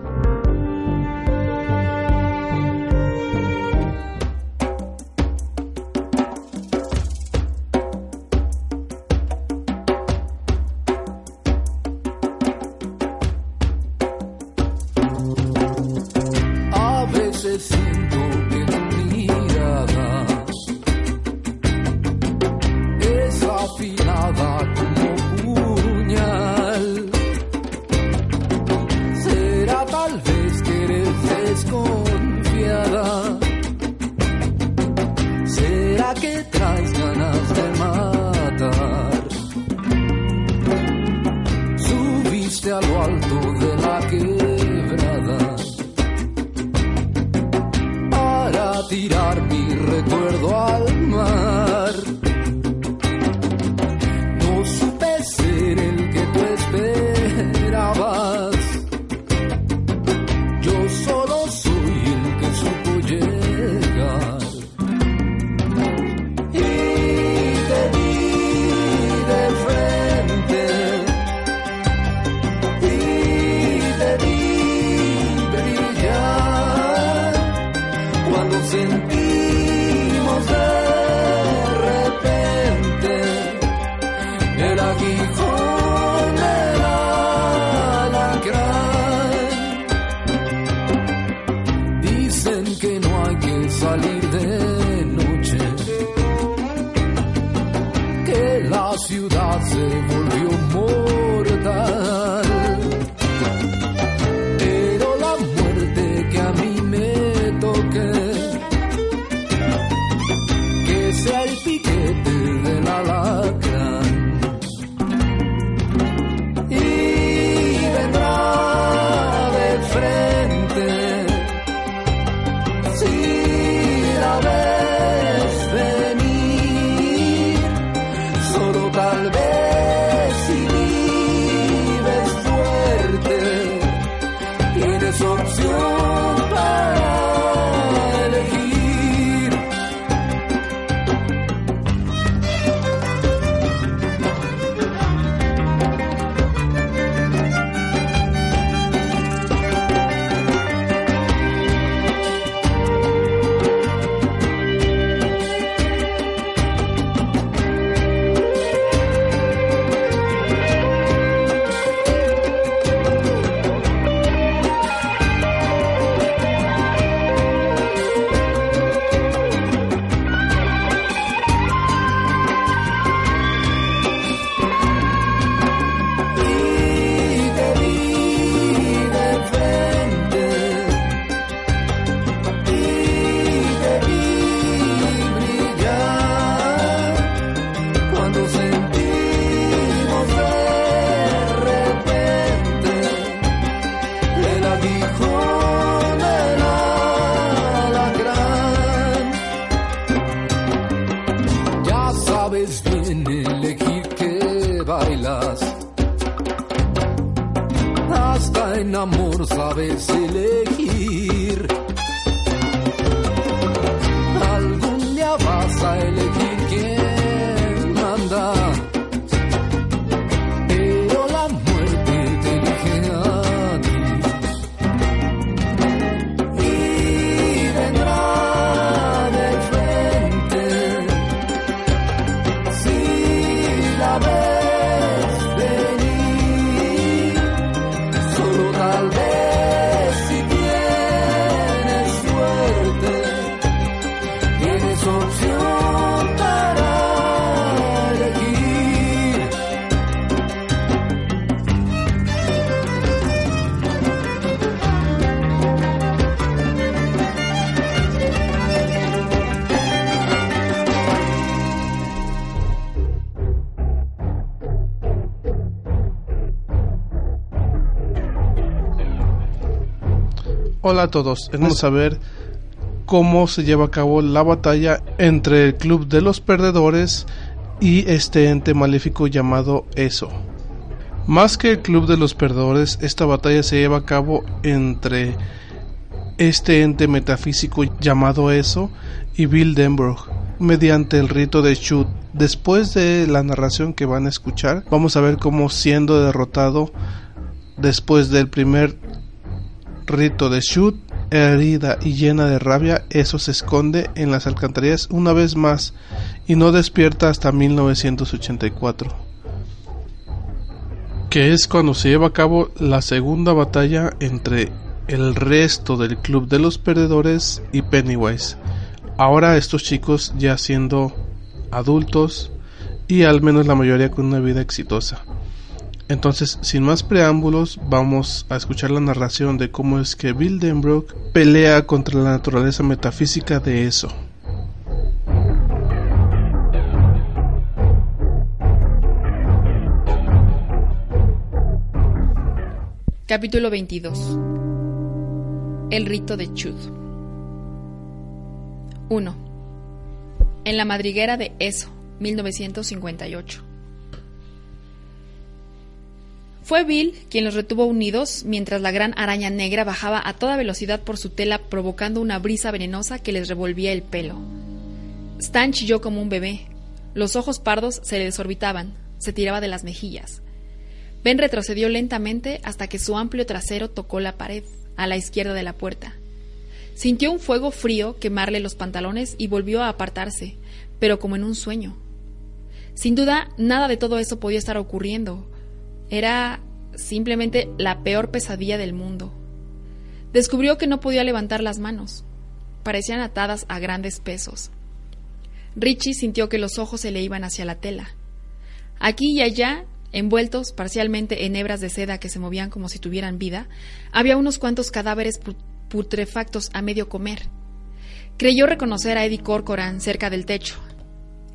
Hola a todos, vamos a ver cómo se lleva a cabo la batalla entre el Club de los Perdedores y este ente maléfico llamado ESO. Más que el Club de los Perdedores, esta batalla se lleva a cabo entre este ente metafísico llamado ESO y Bill Denbrough mediante el rito de Shoot. Después de la narración que van a escuchar, vamos a ver cómo siendo derrotado después del primer rito de Shoot, herida y llena de rabia, eso se esconde en las alcantarillas una vez más y no despierta hasta 1984, que es cuando se lleva a cabo la segunda batalla entre el resto del club de los perdedores y Pennywise. Ahora estos chicos ya siendo adultos y al menos la mayoría con una vida exitosa. Entonces, sin más preámbulos, vamos a escuchar la narración de cómo es que Bill Denbrook pelea contra la naturaleza metafísica de eso. Capítulo 22 El rito de Chud 1. En la madriguera de Eso, 1958. Fue Bill quien los retuvo unidos mientras la gran araña negra bajaba a toda velocidad por su tela provocando una brisa venenosa que les revolvía el pelo. Stan chilló como un bebé. Los ojos pardos se le desorbitaban, se tiraba de las mejillas. Ben retrocedió lentamente hasta que su amplio trasero tocó la pared, a la izquierda de la puerta. Sintió un fuego frío quemarle los pantalones y volvió a apartarse, pero como en un sueño. Sin duda, nada de todo eso podía estar ocurriendo. Era simplemente la peor pesadilla del mundo. Descubrió que no podía levantar las manos. Parecían atadas a grandes pesos. Richie sintió que los ojos se le iban hacia la tela. Aquí y allá, envueltos parcialmente en hebras de seda que se movían como si tuvieran vida, había unos cuantos cadáveres pu- putrefactos a medio comer. Creyó reconocer a Eddie Corcoran cerca del techo,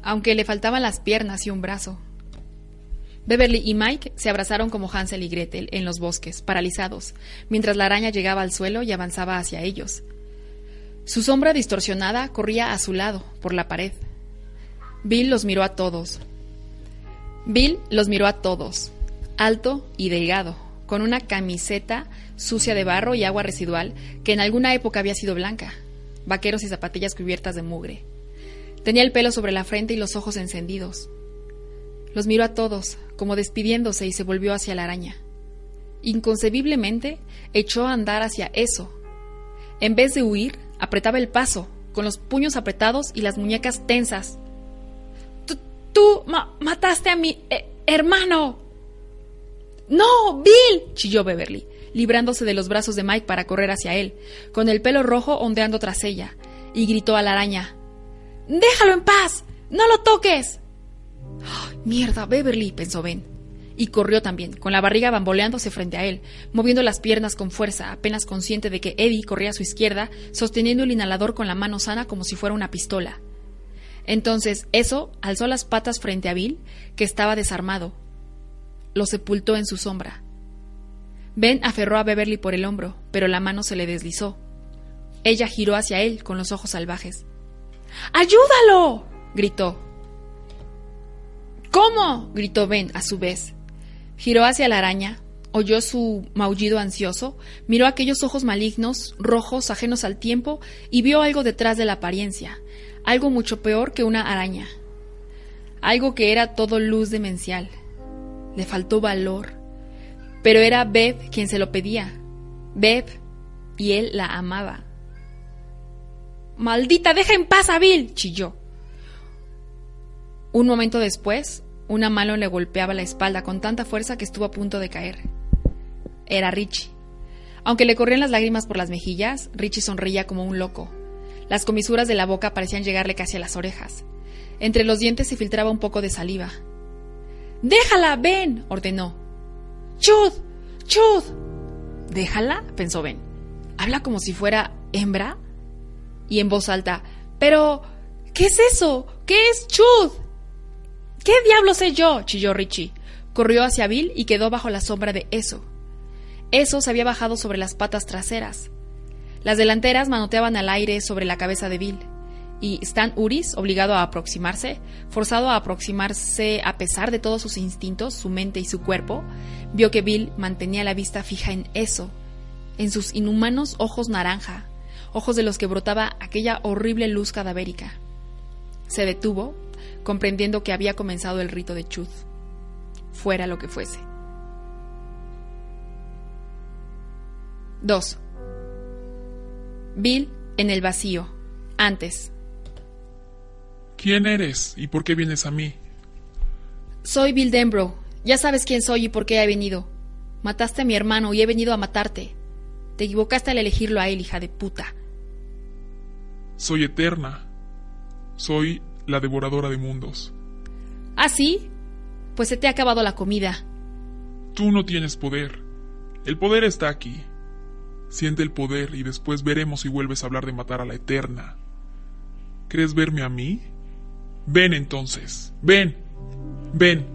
aunque le faltaban las piernas y un brazo. Beverly y Mike se abrazaron como Hansel y Gretel en los bosques, paralizados, mientras la araña llegaba al suelo y avanzaba hacia ellos. Su sombra distorsionada corría a su lado, por la pared. Bill los miró a todos. Bill los miró a todos, alto y delgado, con una camiseta sucia de barro y agua residual que en alguna época había sido blanca, vaqueros y zapatillas cubiertas de mugre. Tenía el pelo sobre la frente y los ojos encendidos. Los miró a todos, como despidiéndose y se volvió hacia la araña. Inconcebiblemente, echó a andar hacia eso. En vez de huir, apretaba el paso, con los puños apretados y las muñecas tensas. Tú, tú ma- mataste a mi eh, hermano. No, Bill, chilló Beverly, librándose de los brazos de Mike para correr hacia él, con el pelo rojo ondeando tras ella, y gritó a la araña. Déjalo en paz. No lo toques. ¡Ay, Mierda, Beverly, pensó Ben. Y corrió también, con la barriga bamboleándose frente a él, moviendo las piernas con fuerza, apenas consciente de que Eddie corría a su izquierda, sosteniendo el inhalador con la mano sana como si fuera una pistola. Entonces, eso alzó las patas frente a Bill, que estaba desarmado. Lo sepultó en su sombra. Ben aferró a Beverly por el hombro, pero la mano se le deslizó. Ella giró hacia él con los ojos salvajes. ¡Ayúdalo! gritó. ¿Cómo? gritó Ben a su vez. Giró hacia la araña, oyó su maullido ansioso, miró aquellos ojos malignos, rojos, ajenos al tiempo, y vio algo detrás de la apariencia, algo mucho peor que una araña, algo que era todo luz demencial. Le faltó valor, pero era Bev quien se lo pedía. Bev, y él la amaba. ¡Maldita, deja en paz a Bill! chilló. Un momento después, una mano le golpeaba la espalda con tanta fuerza que estuvo a punto de caer. Era Richie. Aunque le corrían las lágrimas por las mejillas, Richie sonreía como un loco. Las comisuras de la boca parecían llegarle casi a las orejas. Entre los dientes se filtraba un poco de saliva. Déjala, Ben, ordenó. Chud, Chud. Déjala, pensó Ben. Habla como si fuera hembra. Y en voz alta, pero, ¿qué es eso? ¿Qué es Chud? ¿Qué diablo sé yo? chilló Richie. Corrió hacia Bill y quedó bajo la sombra de eso. Eso se había bajado sobre las patas traseras. Las delanteras manoteaban al aire sobre la cabeza de Bill y Stan Uris, obligado a aproximarse, forzado a aproximarse a pesar de todos sus instintos, su mente y su cuerpo, vio que Bill mantenía la vista fija en eso, en sus inhumanos ojos naranja, ojos de los que brotaba aquella horrible luz cadavérica. Se detuvo, comprendiendo que había comenzado el rito de Chud, fuera lo que fuese. 2. Bill en el vacío. Antes. ¿Quién eres y por qué vienes a mí? Soy Bill Denbrough. Ya sabes quién soy y por qué he venido. Mataste a mi hermano y he venido a matarte. Te equivocaste al elegirlo a él, hija de puta. Soy eterna. Soy la devoradora de mundos. ¿Ah, sí? Pues se te ha acabado la comida. Tú no tienes poder. El poder está aquí. Siente el poder y después veremos si vuelves a hablar de matar a la eterna. ¿Crees verme a mí? Ven entonces. Ven. Ven.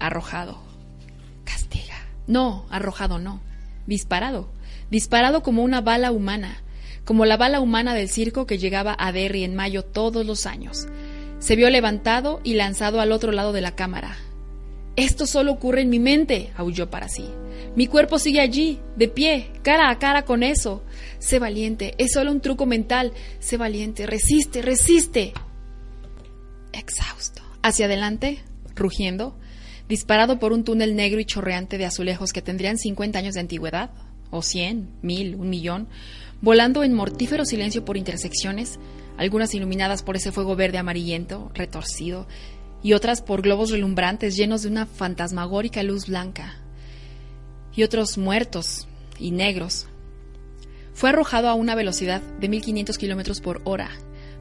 Arrojado. Castiga. No, arrojado no. Disparado. Disparado como una bala humana. Como la bala humana del circo que llegaba a Derry en mayo todos los años. Se vio levantado y lanzado al otro lado de la cámara. Esto solo ocurre en mi mente, aulló para sí. Mi cuerpo sigue allí, de pie, cara a cara con eso. Sé valiente, es solo un truco mental. Sé valiente, resiste, resiste. Exhausto. Hacia adelante, rugiendo, disparado por un túnel negro y chorreante de azulejos que tendrían 50 años de antigüedad, o 100, mil, un millón, volando en mortífero silencio por intersecciones, algunas iluminadas por ese fuego verde amarillento, retorcido, y otras por globos relumbrantes llenos de una fantasmagórica luz blanca, y otros muertos y negros. Fue arrojado a una velocidad de 1500 kilómetros por hora,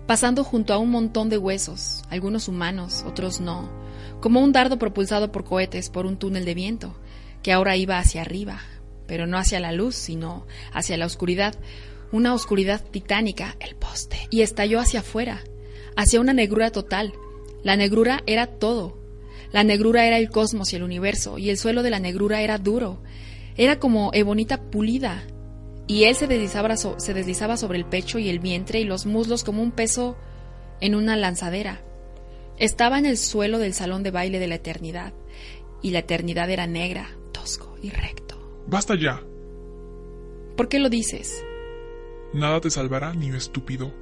pasando junto a un montón de huesos, algunos humanos, otros no, como un dardo propulsado por cohetes por un túnel de viento, que ahora iba hacia arriba, pero no hacia la luz, sino hacia la oscuridad, una oscuridad titánica, el poste, y estalló hacia afuera, hacia una negrura total. La negrura era todo. La negrura era el cosmos y el universo, y el suelo de la negrura era duro. Era como ebonita pulida, y él se deslizaba, se deslizaba sobre el pecho y el vientre y los muslos como un peso en una lanzadera. Estaba en el suelo del salón de baile de la eternidad, y la eternidad era negra, tosco y recto. Basta ya. ¿Por qué lo dices? Nada te salvará, niño estúpido.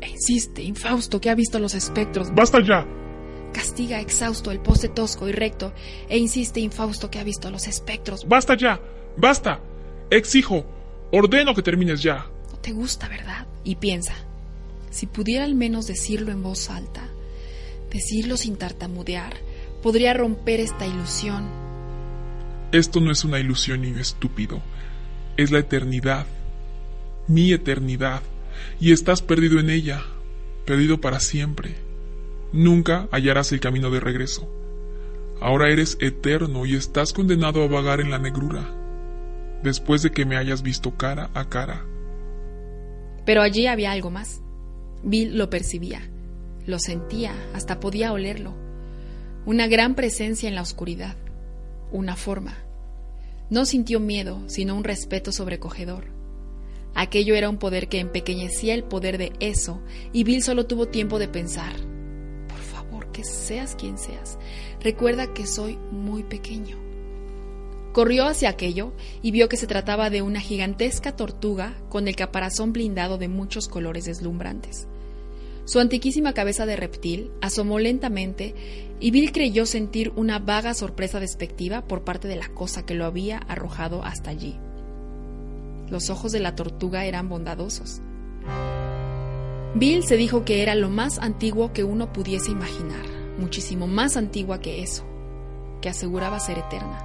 E insiste, infausto, que ha visto los espectros. ¡Basta ya! Castiga, exhausto, el poste tosco y recto, e insiste, infausto, que ha visto los espectros. ¡Basta ya! ¡Basta! Exijo, ordeno que termines ya. No te gusta, ¿verdad? Y piensa, si pudiera al menos decirlo en voz alta, decirlo sin tartamudear, podría romper esta ilusión. Esto no es una ilusión, niño estúpido. Es la eternidad. Mi eternidad. Y estás perdido en ella. Perdido para siempre. Nunca hallarás el camino de regreso. Ahora eres eterno y estás condenado a vagar en la negrura. Después de que me hayas visto cara a cara. Pero allí había algo más. Bill lo percibía, lo sentía, hasta podía olerlo. Una gran presencia en la oscuridad, una forma. No sintió miedo, sino un respeto sobrecogedor. Aquello era un poder que empequeñecía el poder de eso, y Bill solo tuvo tiempo de pensar. Por favor, que seas quien seas, recuerda que soy muy pequeño. Corrió hacia aquello y vio que se trataba de una gigantesca tortuga con el caparazón blindado de muchos colores deslumbrantes. Su antiquísima cabeza de reptil asomó lentamente y Bill creyó sentir una vaga sorpresa despectiva por parte de la cosa que lo había arrojado hasta allí. Los ojos de la tortuga eran bondadosos. Bill se dijo que era lo más antiguo que uno pudiese imaginar, muchísimo más antigua que eso, que aseguraba ser eterna.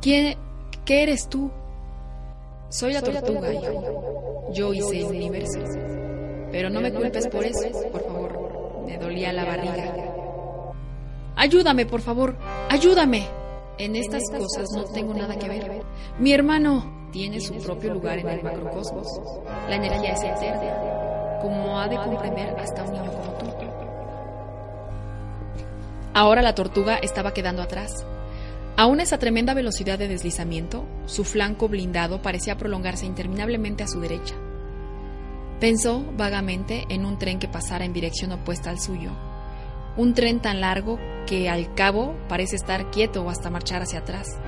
¿Quién, ¿Qué eres tú? Soy la tortuga, hijo. Yo hice el universo. Pero no me culpes por eso, por favor. Me dolía la barriga. Ayúdame, por favor. Ayúdame. En estas cosas no tengo nada que ver. Mi hermano tiene su propio lugar en el macrocosmos. La energía es eterna, como ha de comprender hasta un niño como tú. Ahora la tortuga estaba quedando atrás. Aún esa tremenda velocidad de deslizamiento, su flanco blindado parecía prolongarse interminablemente a su derecha. Pensó vagamente en un tren que pasara en dirección opuesta al suyo. Un tren tan largo que al cabo parece estar quieto o hasta marchar hacia atrás.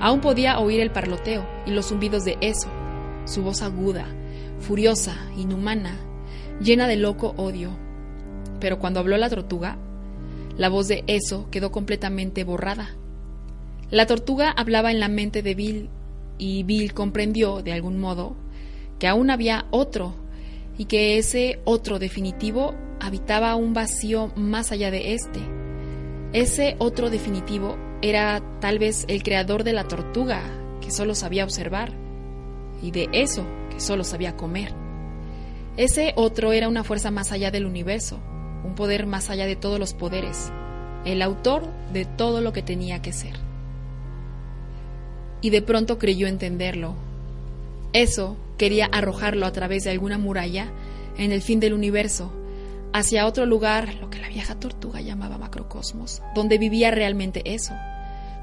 Aún podía oír el parloteo y los zumbidos de eso, su voz aguda, furiosa, inhumana, llena de loco odio. Pero cuando habló la tortuga, la voz de eso quedó completamente borrada. La tortuga hablaba en la mente de Bill y Bill comprendió, de algún modo, que aún había otro y que ese otro definitivo habitaba un vacío más allá de este. Ese otro definitivo era tal vez el creador de la tortuga, que solo sabía observar, y de eso, que solo sabía comer. Ese otro era una fuerza más allá del universo, un poder más allá de todos los poderes, el autor de todo lo que tenía que ser. Y de pronto creyó entenderlo. Eso quería arrojarlo a través de alguna muralla en el fin del universo, hacia otro lugar, lo que la vieja tortuga llamaba macrocosmos, donde vivía realmente eso,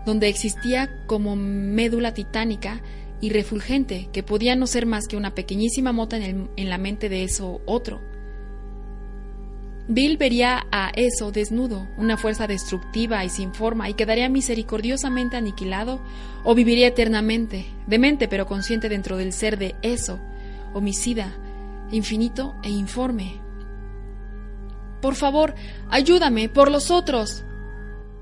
donde existía como médula titánica y refulgente que podía no ser más que una pequeñísima mota en, en la mente de eso otro. Bill vería a eso desnudo, una fuerza destructiva y sin forma, y quedaría misericordiosamente aniquilado, o viviría eternamente, demente pero consciente dentro del ser de eso, homicida, infinito e informe. Por favor, ayúdame, por los otros.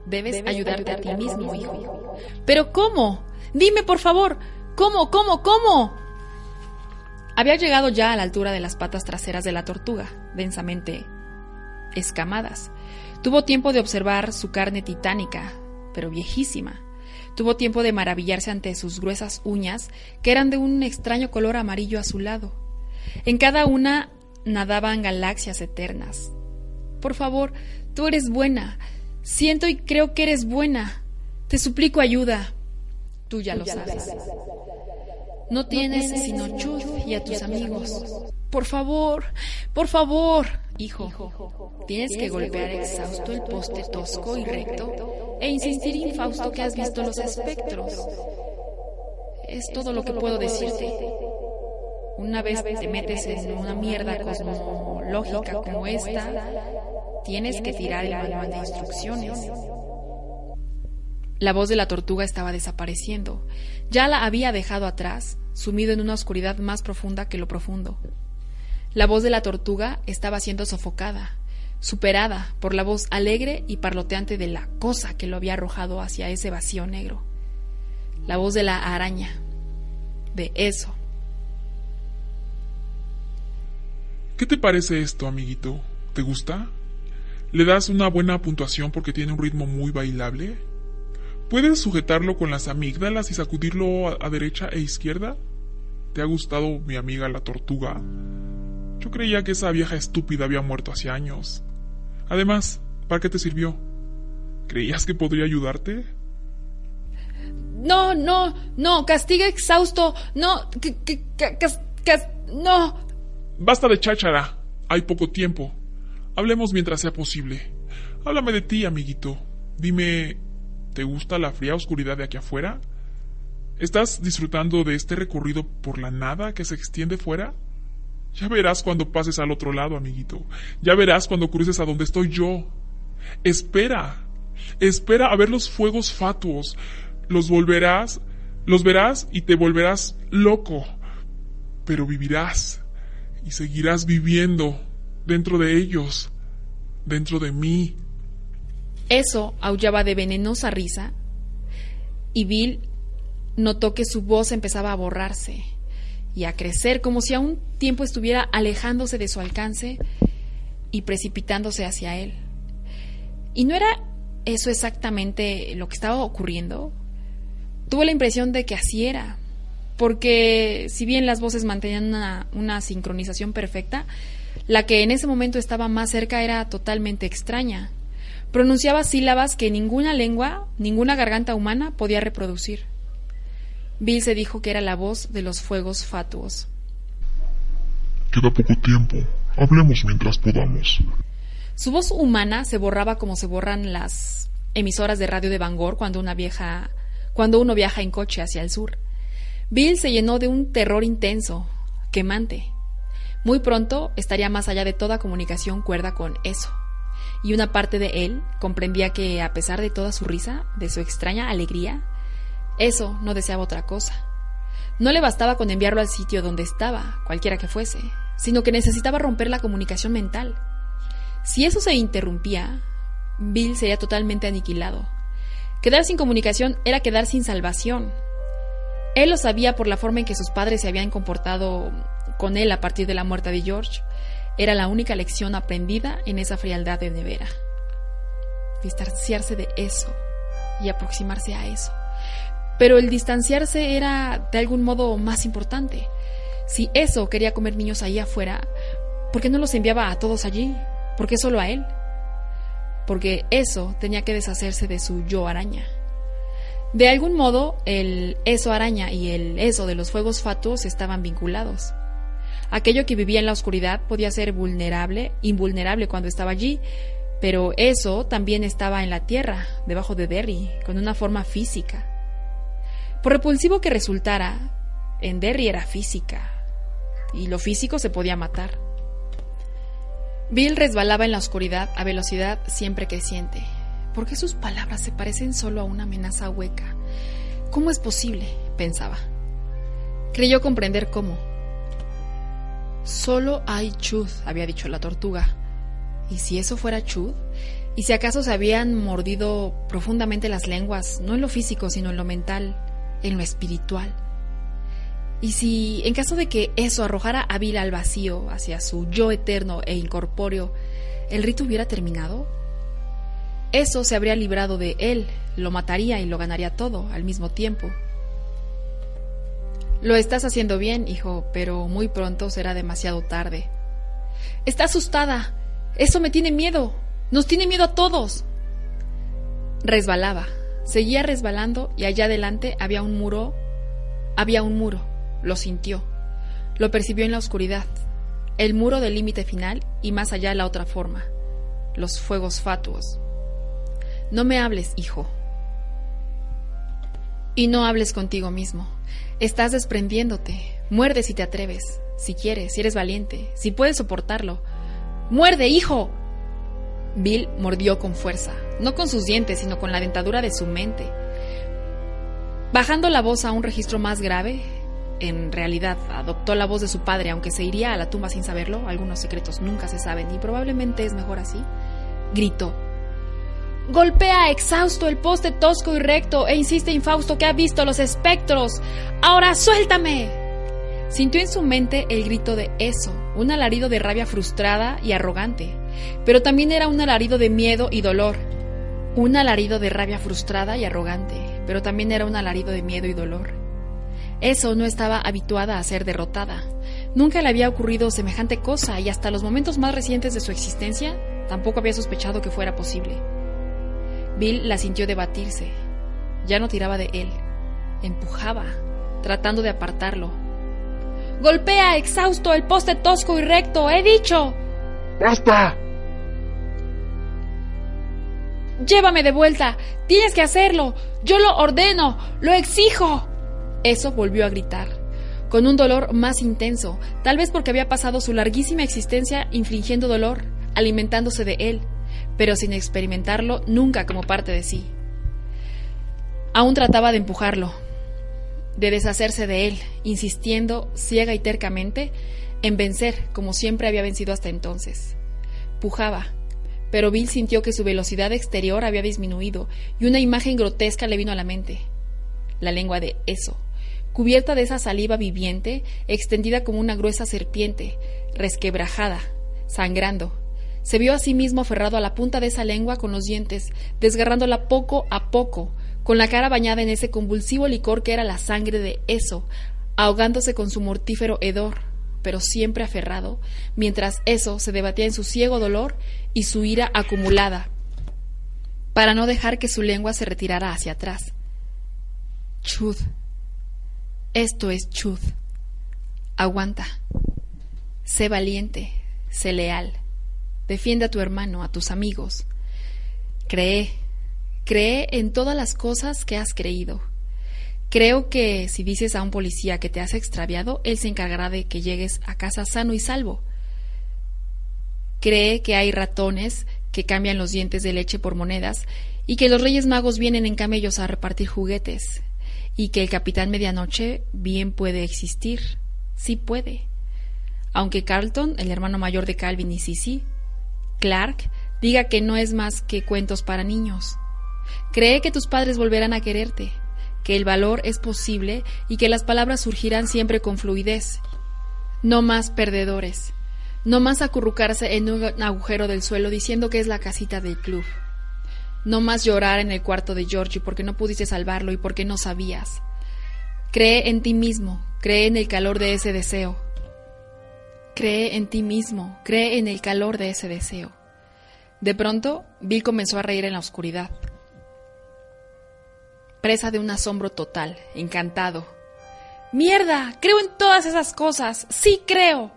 Debes, ayudarte, a ti mismo, hijo. Pero ¿cómo? Dime, por favor, ¿cómo, cómo, cómo? Había llegado ya a la altura de las patas traseras de la tortuga, densamente escamadas. Tuvo tiempo de observar su carne titánica, pero viejísima. Tuvo tiempo de maravillarse ante sus gruesas uñas, que eran de un extraño color amarillo azulado. En cada una nadaban galaxias eternas. Por favor, tú eres buena. Siento y creo que eres buena. Te suplico ayuda. Tú ya lo sabes. No tienes sino Chud y a tus amigos. Por favor, por favor, hijo. Tienes que golpear exhausto el poste tosco y recto e insistir infausto que has visto los espectros. Es todo lo que puedo decirte. Una vez te metes en una mierda cosmológica como esta, tienes que tirar el manual de instrucciones. La voz de la tortuga estaba desapareciendo. Ya la había dejado atrás, sumido en una oscuridad más profunda que lo profundo. La voz de la tortuga estaba siendo sofocada, superada por la voz alegre y parloteante de la cosa que lo había arrojado hacia ese vacío negro. La voz de la araña, de eso. ¿Qué te parece esto, amiguito? ¿Te gusta? ¿Le das una buena puntuación porque tiene un ritmo muy bailable? ¿Puedes sujetarlo con las amígdalas y sacudirlo a, a derecha e izquierda? ¿Te ha gustado mi amiga la tortuga? Yo creía que esa vieja estúpida había muerto hace años. Además, ¿para qué te sirvió? ¿Creías que podría ayudarte? No, no, no, castiga exhausto, no, que, que, que- no. Basta de cháchara. Hay poco tiempo. Hablemos mientras sea posible. Háblame de ti, amiguito. Dime, ¿te gusta la fría oscuridad de aquí afuera? ¿Estás disfrutando de este recorrido por la nada que se extiende fuera? Ya verás cuando pases al otro lado, amiguito. Ya verás cuando cruces a donde estoy yo. Espera. Espera a ver los fuegos fatuos. Los volverás, los verás y te volverás loco. Pero vivirás y seguirás viviendo dentro de ellos, dentro de mí. Eso aullaba de venenosa risa y Bill notó que su voz empezaba a borrarse y a crecer como si a un tiempo estuviera alejándose de su alcance y precipitándose hacia él. ¿Y no era eso exactamente lo que estaba ocurriendo? Tuvo la impresión de que así era, porque si bien las voces mantenían una, sincronización perfecta, la que en ese momento estaba más cerca era totalmente extraña. Pronunciaba sílabas que ninguna lengua, ninguna garganta humana podía reproducir. Bill se dijo que era la voz de los fuegos fatuos. Queda poco tiempo. Hablemos mientras podamos. Su voz humana se borraba como se borran las emisoras de radio de Bangor cuando una vieja cuando uno viaja en coche hacia el sur. Bill se llenó de un terror intenso, quemante. Muy pronto estaría más allá de toda comunicación cuerda con eso. Y una parte de él comprendía que, a pesar de toda su risa, de su extraña alegría, eso no deseaba otra cosa. No le bastaba con enviarlo al sitio donde estaba, cualquiera que fuese, sino que necesitaba romper la comunicación mental. Si eso se interrumpía, Bill sería totalmente aniquilado. Quedar sin comunicación era quedar sin salvación. Él lo sabía por la forma en que sus padres se habían comportado con él a partir de la muerte de George. Era la única lección aprendida en esa frialdad de nevera. Distanciarse de eso y aproximarse a eso. Pero el distanciarse era de algún modo más importante. Si eso quería comer niños ahí afuera, ¿por qué no los enviaba a todos allí? ¿Por qué solo a él? Porque eso tenía que deshacerse de su yo araña. De algún modo, el eso araña y el eso de los fuegos fatuos estaban vinculados. Aquello que vivía en la oscuridad podía ser vulnerable, invulnerable cuando estaba allí, pero eso también estaba en la tierra, debajo de Derry, con una forma física. Por repulsivo que resultara, en Derry era física, y lo físico se podía matar. Bill resbalaba en la oscuridad a velocidad siempre creciente. ¿Por qué sus palabras se parecen solo a una amenaza hueca? ¿Cómo es posible? pensaba. Creyó comprender cómo. Solo hay chud, había dicho la tortuga. ¿Y si eso fuera chud? ¿Y si acaso se habían mordido profundamente las lenguas, no en lo físico, sino en lo mental, en lo espiritual? Y si, en caso de que eso arrojara a Bill al vacío, hacia su yo eterno e incorpóreo, el rito hubiera terminado, eso se habría librado de él, lo mataría y lo ganaría todo al mismo tiempo. Lo estás haciendo bien, hijo, pero muy pronto será demasiado tarde. Está asustada. Eso me tiene miedo. Nos tiene miedo a todos. Resbalaba. Seguía resbalando y allá adelante había un muro. Había un muro. Lo sintió. Lo percibió en la oscuridad. El muro del límite final y más allá la otra forma. Los fuegos fatuos. No me hables, hijo. Y no hables contigo mismo. Estás desprendiéndote. Muerde si te atreves, si quieres, si eres valiente, si puedes soportarlo. ¡Muerde, hijo! Bill mordió con fuerza, no con sus dientes, sino con la dentadura de su mente. Bajando la voz a un registro más grave, en realidad adoptó la voz de su padre, aunque se iría a la tumba sin saberlo, algunos secretos nunca se saben y probablemente es mejor así, gritó. Golpea exhausto el poste tosco y recto e insiste infausto que ha visto los espectros. Ahora suéltame. Sintió en su mente el grito de eso, un alarido de rabia frustrada y arrogante, pero también era un alarido de miedo y dolor. Un alarido de rabia frustrada y arrogante, pero también era un alarido de miedo y dolor. Eso no estaba habituada a ser derrotada. Nunca le había ocurrido semejante cosa y hasta los momentos más recientes de su existencia tampoco había sospechado que fuera posible. Bill la sintió debatirse. Ya no tiraba de él. Empujaba, tratando de apartarlo. Golpea exhausto el poste tosco y recto, he dicho. ¡Basta! Llévame de vuelta. Tienes que hacerlo. Yo lo ordeno. Lo exijo. Eso volvió a gritar. con un dolor más intenso, tal vez porque había pasado su larguísima existencia infligiendo dolor, alimentándose de él, pero sin experimentarlo nunca como parte de sí. Aún trataba de empujarlo, de deshacerse de él, insistiendo ciega y tercamente en vencer como siempre había vencido hasta entonces. Pujaba, pero Bill sintió que su velocidad exterior había disminuido y una imagen grotesca le vino a la mente. La lengua de eso, cubierta de esa saliva viviente, extendida como una gruesa serpiente, resquebrajada, sangrando. Se vio a sí mismo aferrado a la punta de esa lengua con los dientes, desgarrándola poco a poco, con la cara bañada en ese convulsivo licor que era la sangre de eso, ahogándose con su mortífero hedor, pero siempre aferrado, mientras eso se debatía en su ciego dolor y su ira acumulada, para no dejar que su lengua se retirara hacia atrás. Chud. Esto es Chud. Aguanta. Sé valiente, sé leal. Defiende a tu hermano, a tus amigos. Cree, cree en todas las cosas que has creído. Creo que si dices a un policía que te has extraviado, él se encargará de que llegues a casa sano y salvo. Cree que hay ratones que cambian los dientes de leche por monedas y que los Reyes Magos vienen en camellos a repartir juguetes y que el Capitán Medianoche bien puede existir, sí puede. Aunque Carlton, el hermano mayor de Calvin y Sissy, Clark, diga que no es más que cuentos para niños. Cree que tus padres volverán a quererte, que el valor es posible y que las palabras surgirán siempre con fluidez. No más perdedores. No más acurrucarse en un agujero del suelo diciendo que es la casita del club. No más llorar en el cuarto de Georgie porque no pudiste salvarlo y porque no sabías. Cree en ti mismo, cree en el calor de ese deseo. Cree en ti mismo, cree en el calor de ese deseo. De pronto, Bill comenzó a reír en la oscuridad. Presa de un asombro total, encantado. ¡Mierda! Creo en todas esas cosas. Sí creo.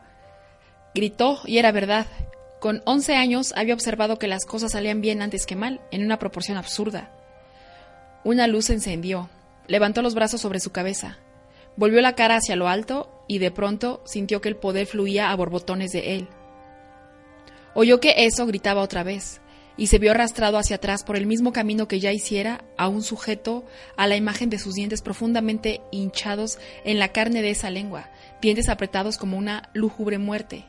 Gritó, y era verdad. Con once años había observado que las cosas salían bien antes que mal, en una proporción absurda. Una luz se encendió. Levantó los brazos sobre su cabeza. Volvió la cara hacia lo alto y de pronto sintió que el poder fluía a borbotones de él. Oyó que eso gritaba otra vez y se vio arrastrado hacia atrás por el mismo camino que ya hiciera a un sujeto a la imagen de sus dientes profundamente hinchados en la carne de esa lengua, dientes apretados como una lúgubre muerte.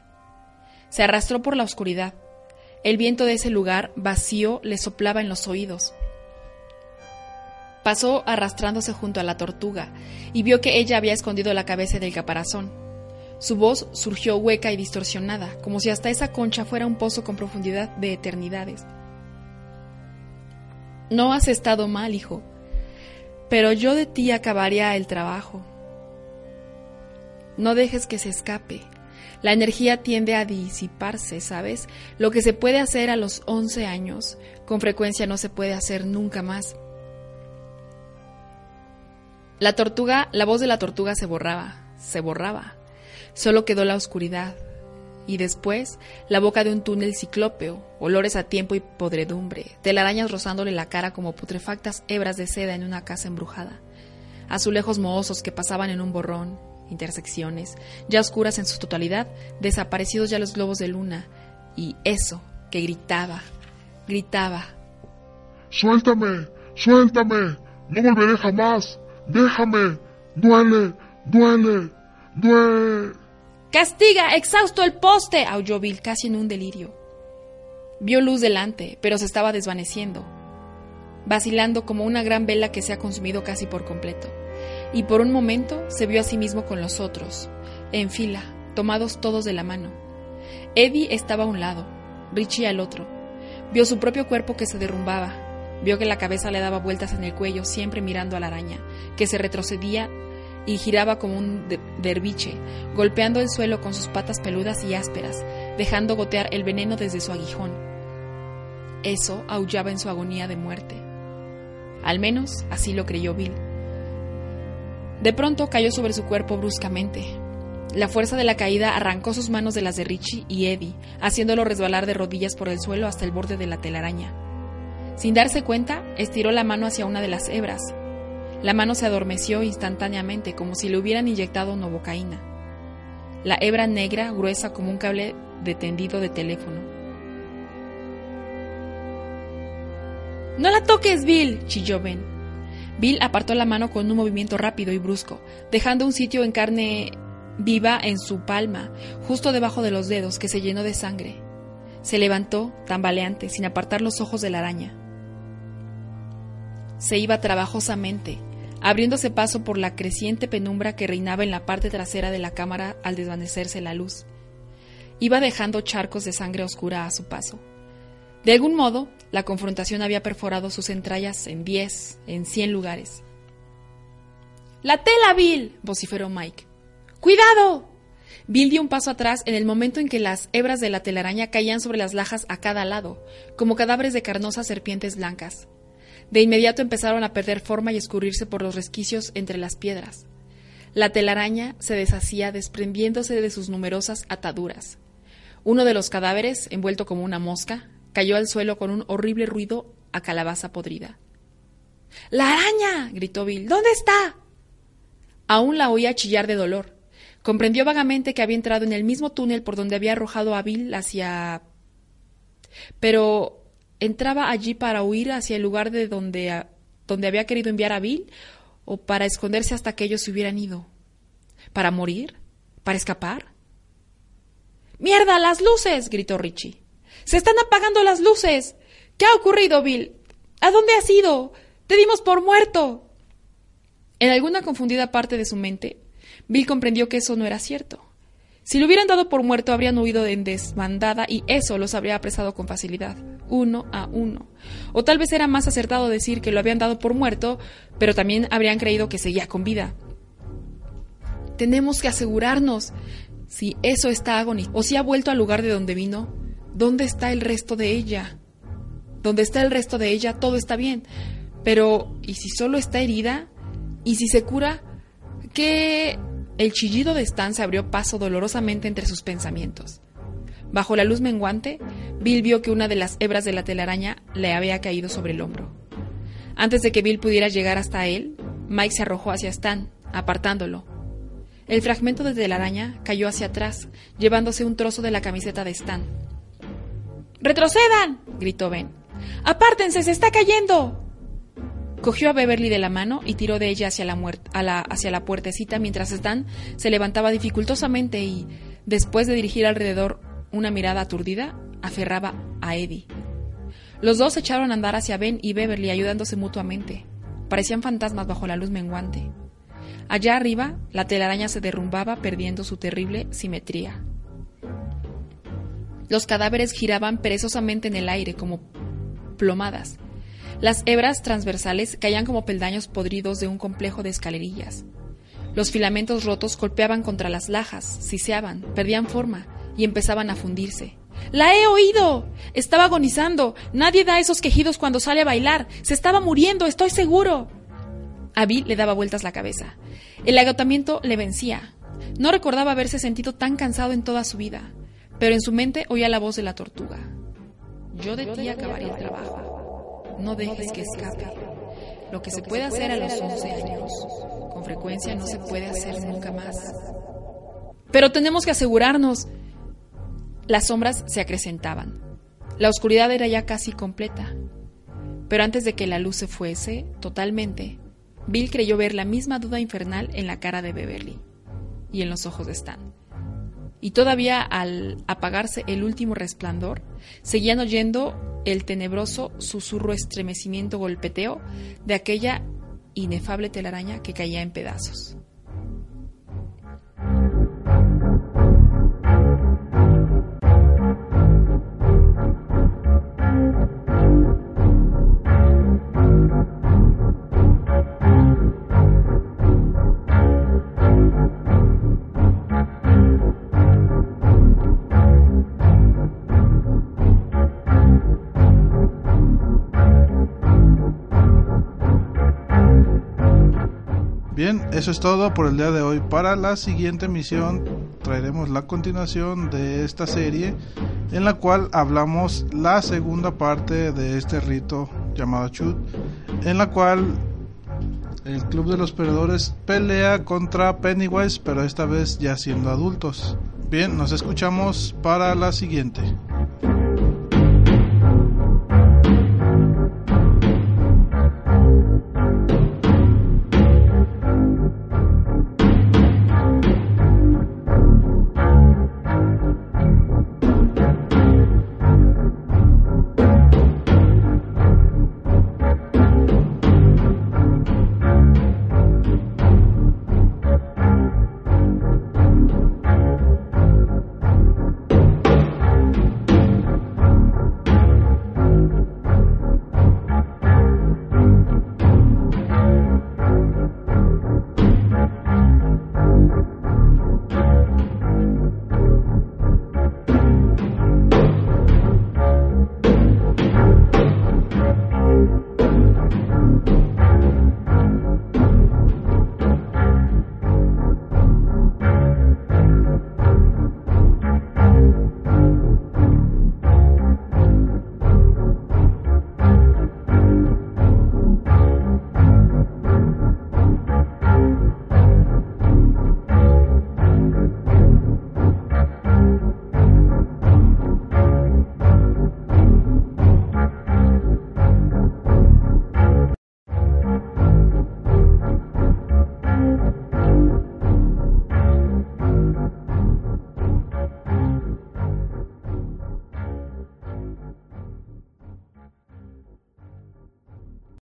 Se arrastró por la oscuridad. El viento de ese lugar vacío le soplaba en los oídos. Pasó arrastrándose junto a la tortuga y vio que ella había escondido la cabeza del caparazón. Su voz surgió hueca y distorsionada, como si hasta esa concha fuera un pozo con profundidad de eternidades. No has estado mal, hijo, pero yo de ti acabaría el trabajo. No dejes que se escape. La energía tiende a disiparse, ¿sabes? Lo que se puede hacer a los 11 años, con frecuencia no se puede hacer nunca más. La tortuga, la voz de la tortuga se borraba, se borraba. Solo quedó la oscuridad. Y después, la boca de un túnel ciclópeo, olores a tiempo y podredumbre, telarañas rozándole la cara como putrefactas hebras de seda en una casa embrujada, azulejos mohosos que pasaban en un borrón, intersecciones, ya oscuras en su totalidad, desaparecidos ya los globos de luna, y eso que gritaba, gritaba. Suéltame, suéltame, no volveré jamás. Déjame, duele, duele, duele. ¡Castiga! ¡Exhausto el poste! aulló Bill casi en un delirio. Vio luz delante, pero se estaba desvaneciendo, vacilando como una gran vela que se ha consumido casi por completo. Y por un momento se vio a sí mismo con los otros, en fila, tomados todos de la mano. Eddie estaba a un lado, Richie al otro. Vio su propio cuerpo que se derrumbaba, Vio que la cabeza le daba vueltas en el cuello, siempre mirando a la araña, que se retrocedía y giraba como un derviche, golpeando el suelo con sus patas peludas y ásperas, dejando gotear el veneno desde su aguijón. Eso aullaba en su agonía de muerte. Al menos así lo creyó Bill. De pronto cayó sobre su cuerpo bruscamente. La fuerza de la caída arrancó sus manos de las de Richie y Eddie, haciéndolo resbalar de rodillas por el suelo hasta el borde de la telaraña. Sin darse cuenta, estiró la mano hacia una de las hebras. La mano se adormeció instantáneamente, como si le hubieran inyectado novocaína. La hebra negra, gruesa como un cable de tendido de teléfono. ¡No la toques, Bill! chilló Ben. Bill apartó la mano con un movimiento rápido y brusco, dejando un sitio en carne viva en su palma, justo debajo de los dedos, que se llenó de sangre. Se levantó, tambaleante, sin apartar los ojos de la araña. Se iba trabajosamente, abriéndose paso por la creciente penumbra que reinaba en la parte trasera de la cámara al desvanecerse la luz. Iba dejando charcos de sangre oscura a su paso. De algún modo, la confrontación había perforado sus entrañas en diez, en cien lugares. ¡La tela, Bill! vociferó Mike. ¡Cuidado! Bill dio un paso atrás en el momento en que las hebras de la telaraña caían sobre las lajas a cada lado, como cadáveres de carnosas serpientes blancas. De inmediato empezaron a perder forma y escurrirse por los resquicios entre las piedras. La telaraña se deshacía desprendiéndose de sus numerosas ataduras. Uno de los cadáveres, envuelto como una mosca, cayó al suelo con un horrible ruido a calabaza podrida. ¡La araña! gritó Bill. ¿Dónde está? Aún la oía chillar de dolor. Comprendió vagamente que había entrado en el mismo túnel por donde había arrojado a Bill hacia. Pero entraba allí para huir hacia el lugar de donde, donde había querido enviar a Bill o para esconderse hasta que ellos se hubieran ido. ¿Para morir? ¿Para escapar? ¡Mierda, las luces! gritó Richie. ¡Se están apagando las luces! ¿Qué ha ocurrido, Bill? ¿A dónde has ido? Te dimos por muerto. En alguna confundida parte de su mente, Bill comprendió que eso no era cierto. Si lo hubieran dado por muerto, habrían huido en desbandada y eso los habría apresado con facilidad, uno a uno. O tal vez era más acertado decir que lo habían dado por muerto, pero también habrían creído que seguía con vida. Tenemos que asegurarnos si eso está agonizando o si ha vuelto al lugar de donde vino. ¿Dónde está el resto de ella? Donde está el resto de ella, todo está bien. Pero, ¿y si solo está herida? ¿Y si se cura? ¿Qué el chillido de Stan se abrió paso dolorosamente entre sus pensamientos. Bajo la luz menguante, Bill vio que una de las hebras de la telaraña le había caído sobre el hombro. Antes de que Bill pudiera llegar hasta él, Mike se arrojó hacia Stan, apartándolo. El fragmento de telaraña cayó hacia atrás, llevándose un trozo de la camiseta de Stan. ¡Retrocedan! gritó Ben. ¡Apártense! ¡Se está cayendo! Cogió a Beverly de la mano y tiró de ella hacia la, hacia la puertecita mientras Stan se levantaba dificultosamente y, después de dirigir alrededor una mirada aturdida, aferraba a Eddie. Los dos echaron a andar hacia Ben y Beverly ayudándose mutuamente. Parecían fantasmas bajo la luz menguante. Allá arriba, la telaraña se derrumbaba perdiendo su terrible simetría. Los cadáveres giraban perezosamente en el aire como plomadas, las hebras transversales caían como peldaños podridos de un complejo de escalerillas. Los filamentos rotos golpeaban contra las lajas, siseaban, perdían forma y empezaban a fundirse. ¡La he oído! Estaba agonizando. Nadie da esos quejidos cuando sale a bailar. Se estaba muriendo, estoy seguro. A Bill le daba vueltas la cabeza. El agotamiento le vencía. No recordaba haberse sentido tan cansado en toda su vida, pero en su mente oía la voz de la tortuga. Yo de ti acabaré el trabajo. No dejes que escape. Lo que se puede hacer a los 11 años, con frecuencia no se puede hacer nunca más. Pero tenemos que asegurarnos. Las sombras se acrecentaban. La oscuridad era ya casi completa. Pero antes de que la luz se fuese totalmente, Bill creyó ver la misma duda infernal en la cara de Beverly y en los ojos de Stan y todavía al apagarse el último resplandor, seguían oyendo el tenebroso susurro estremecimiento golpeteo de aquella inefable telaraña que caía en pedazos. Eso es todo por el día de hoy. Para la siguiente emisión traeremos la continuación de esta serie en la cual hablamos la segunda parte de este rito llamado Chut, en la cual El Club de los Perdedores pelea contra Pennywise, pero esta vez ya siendo adultos. Bien, nos escuchamos para la siguiente.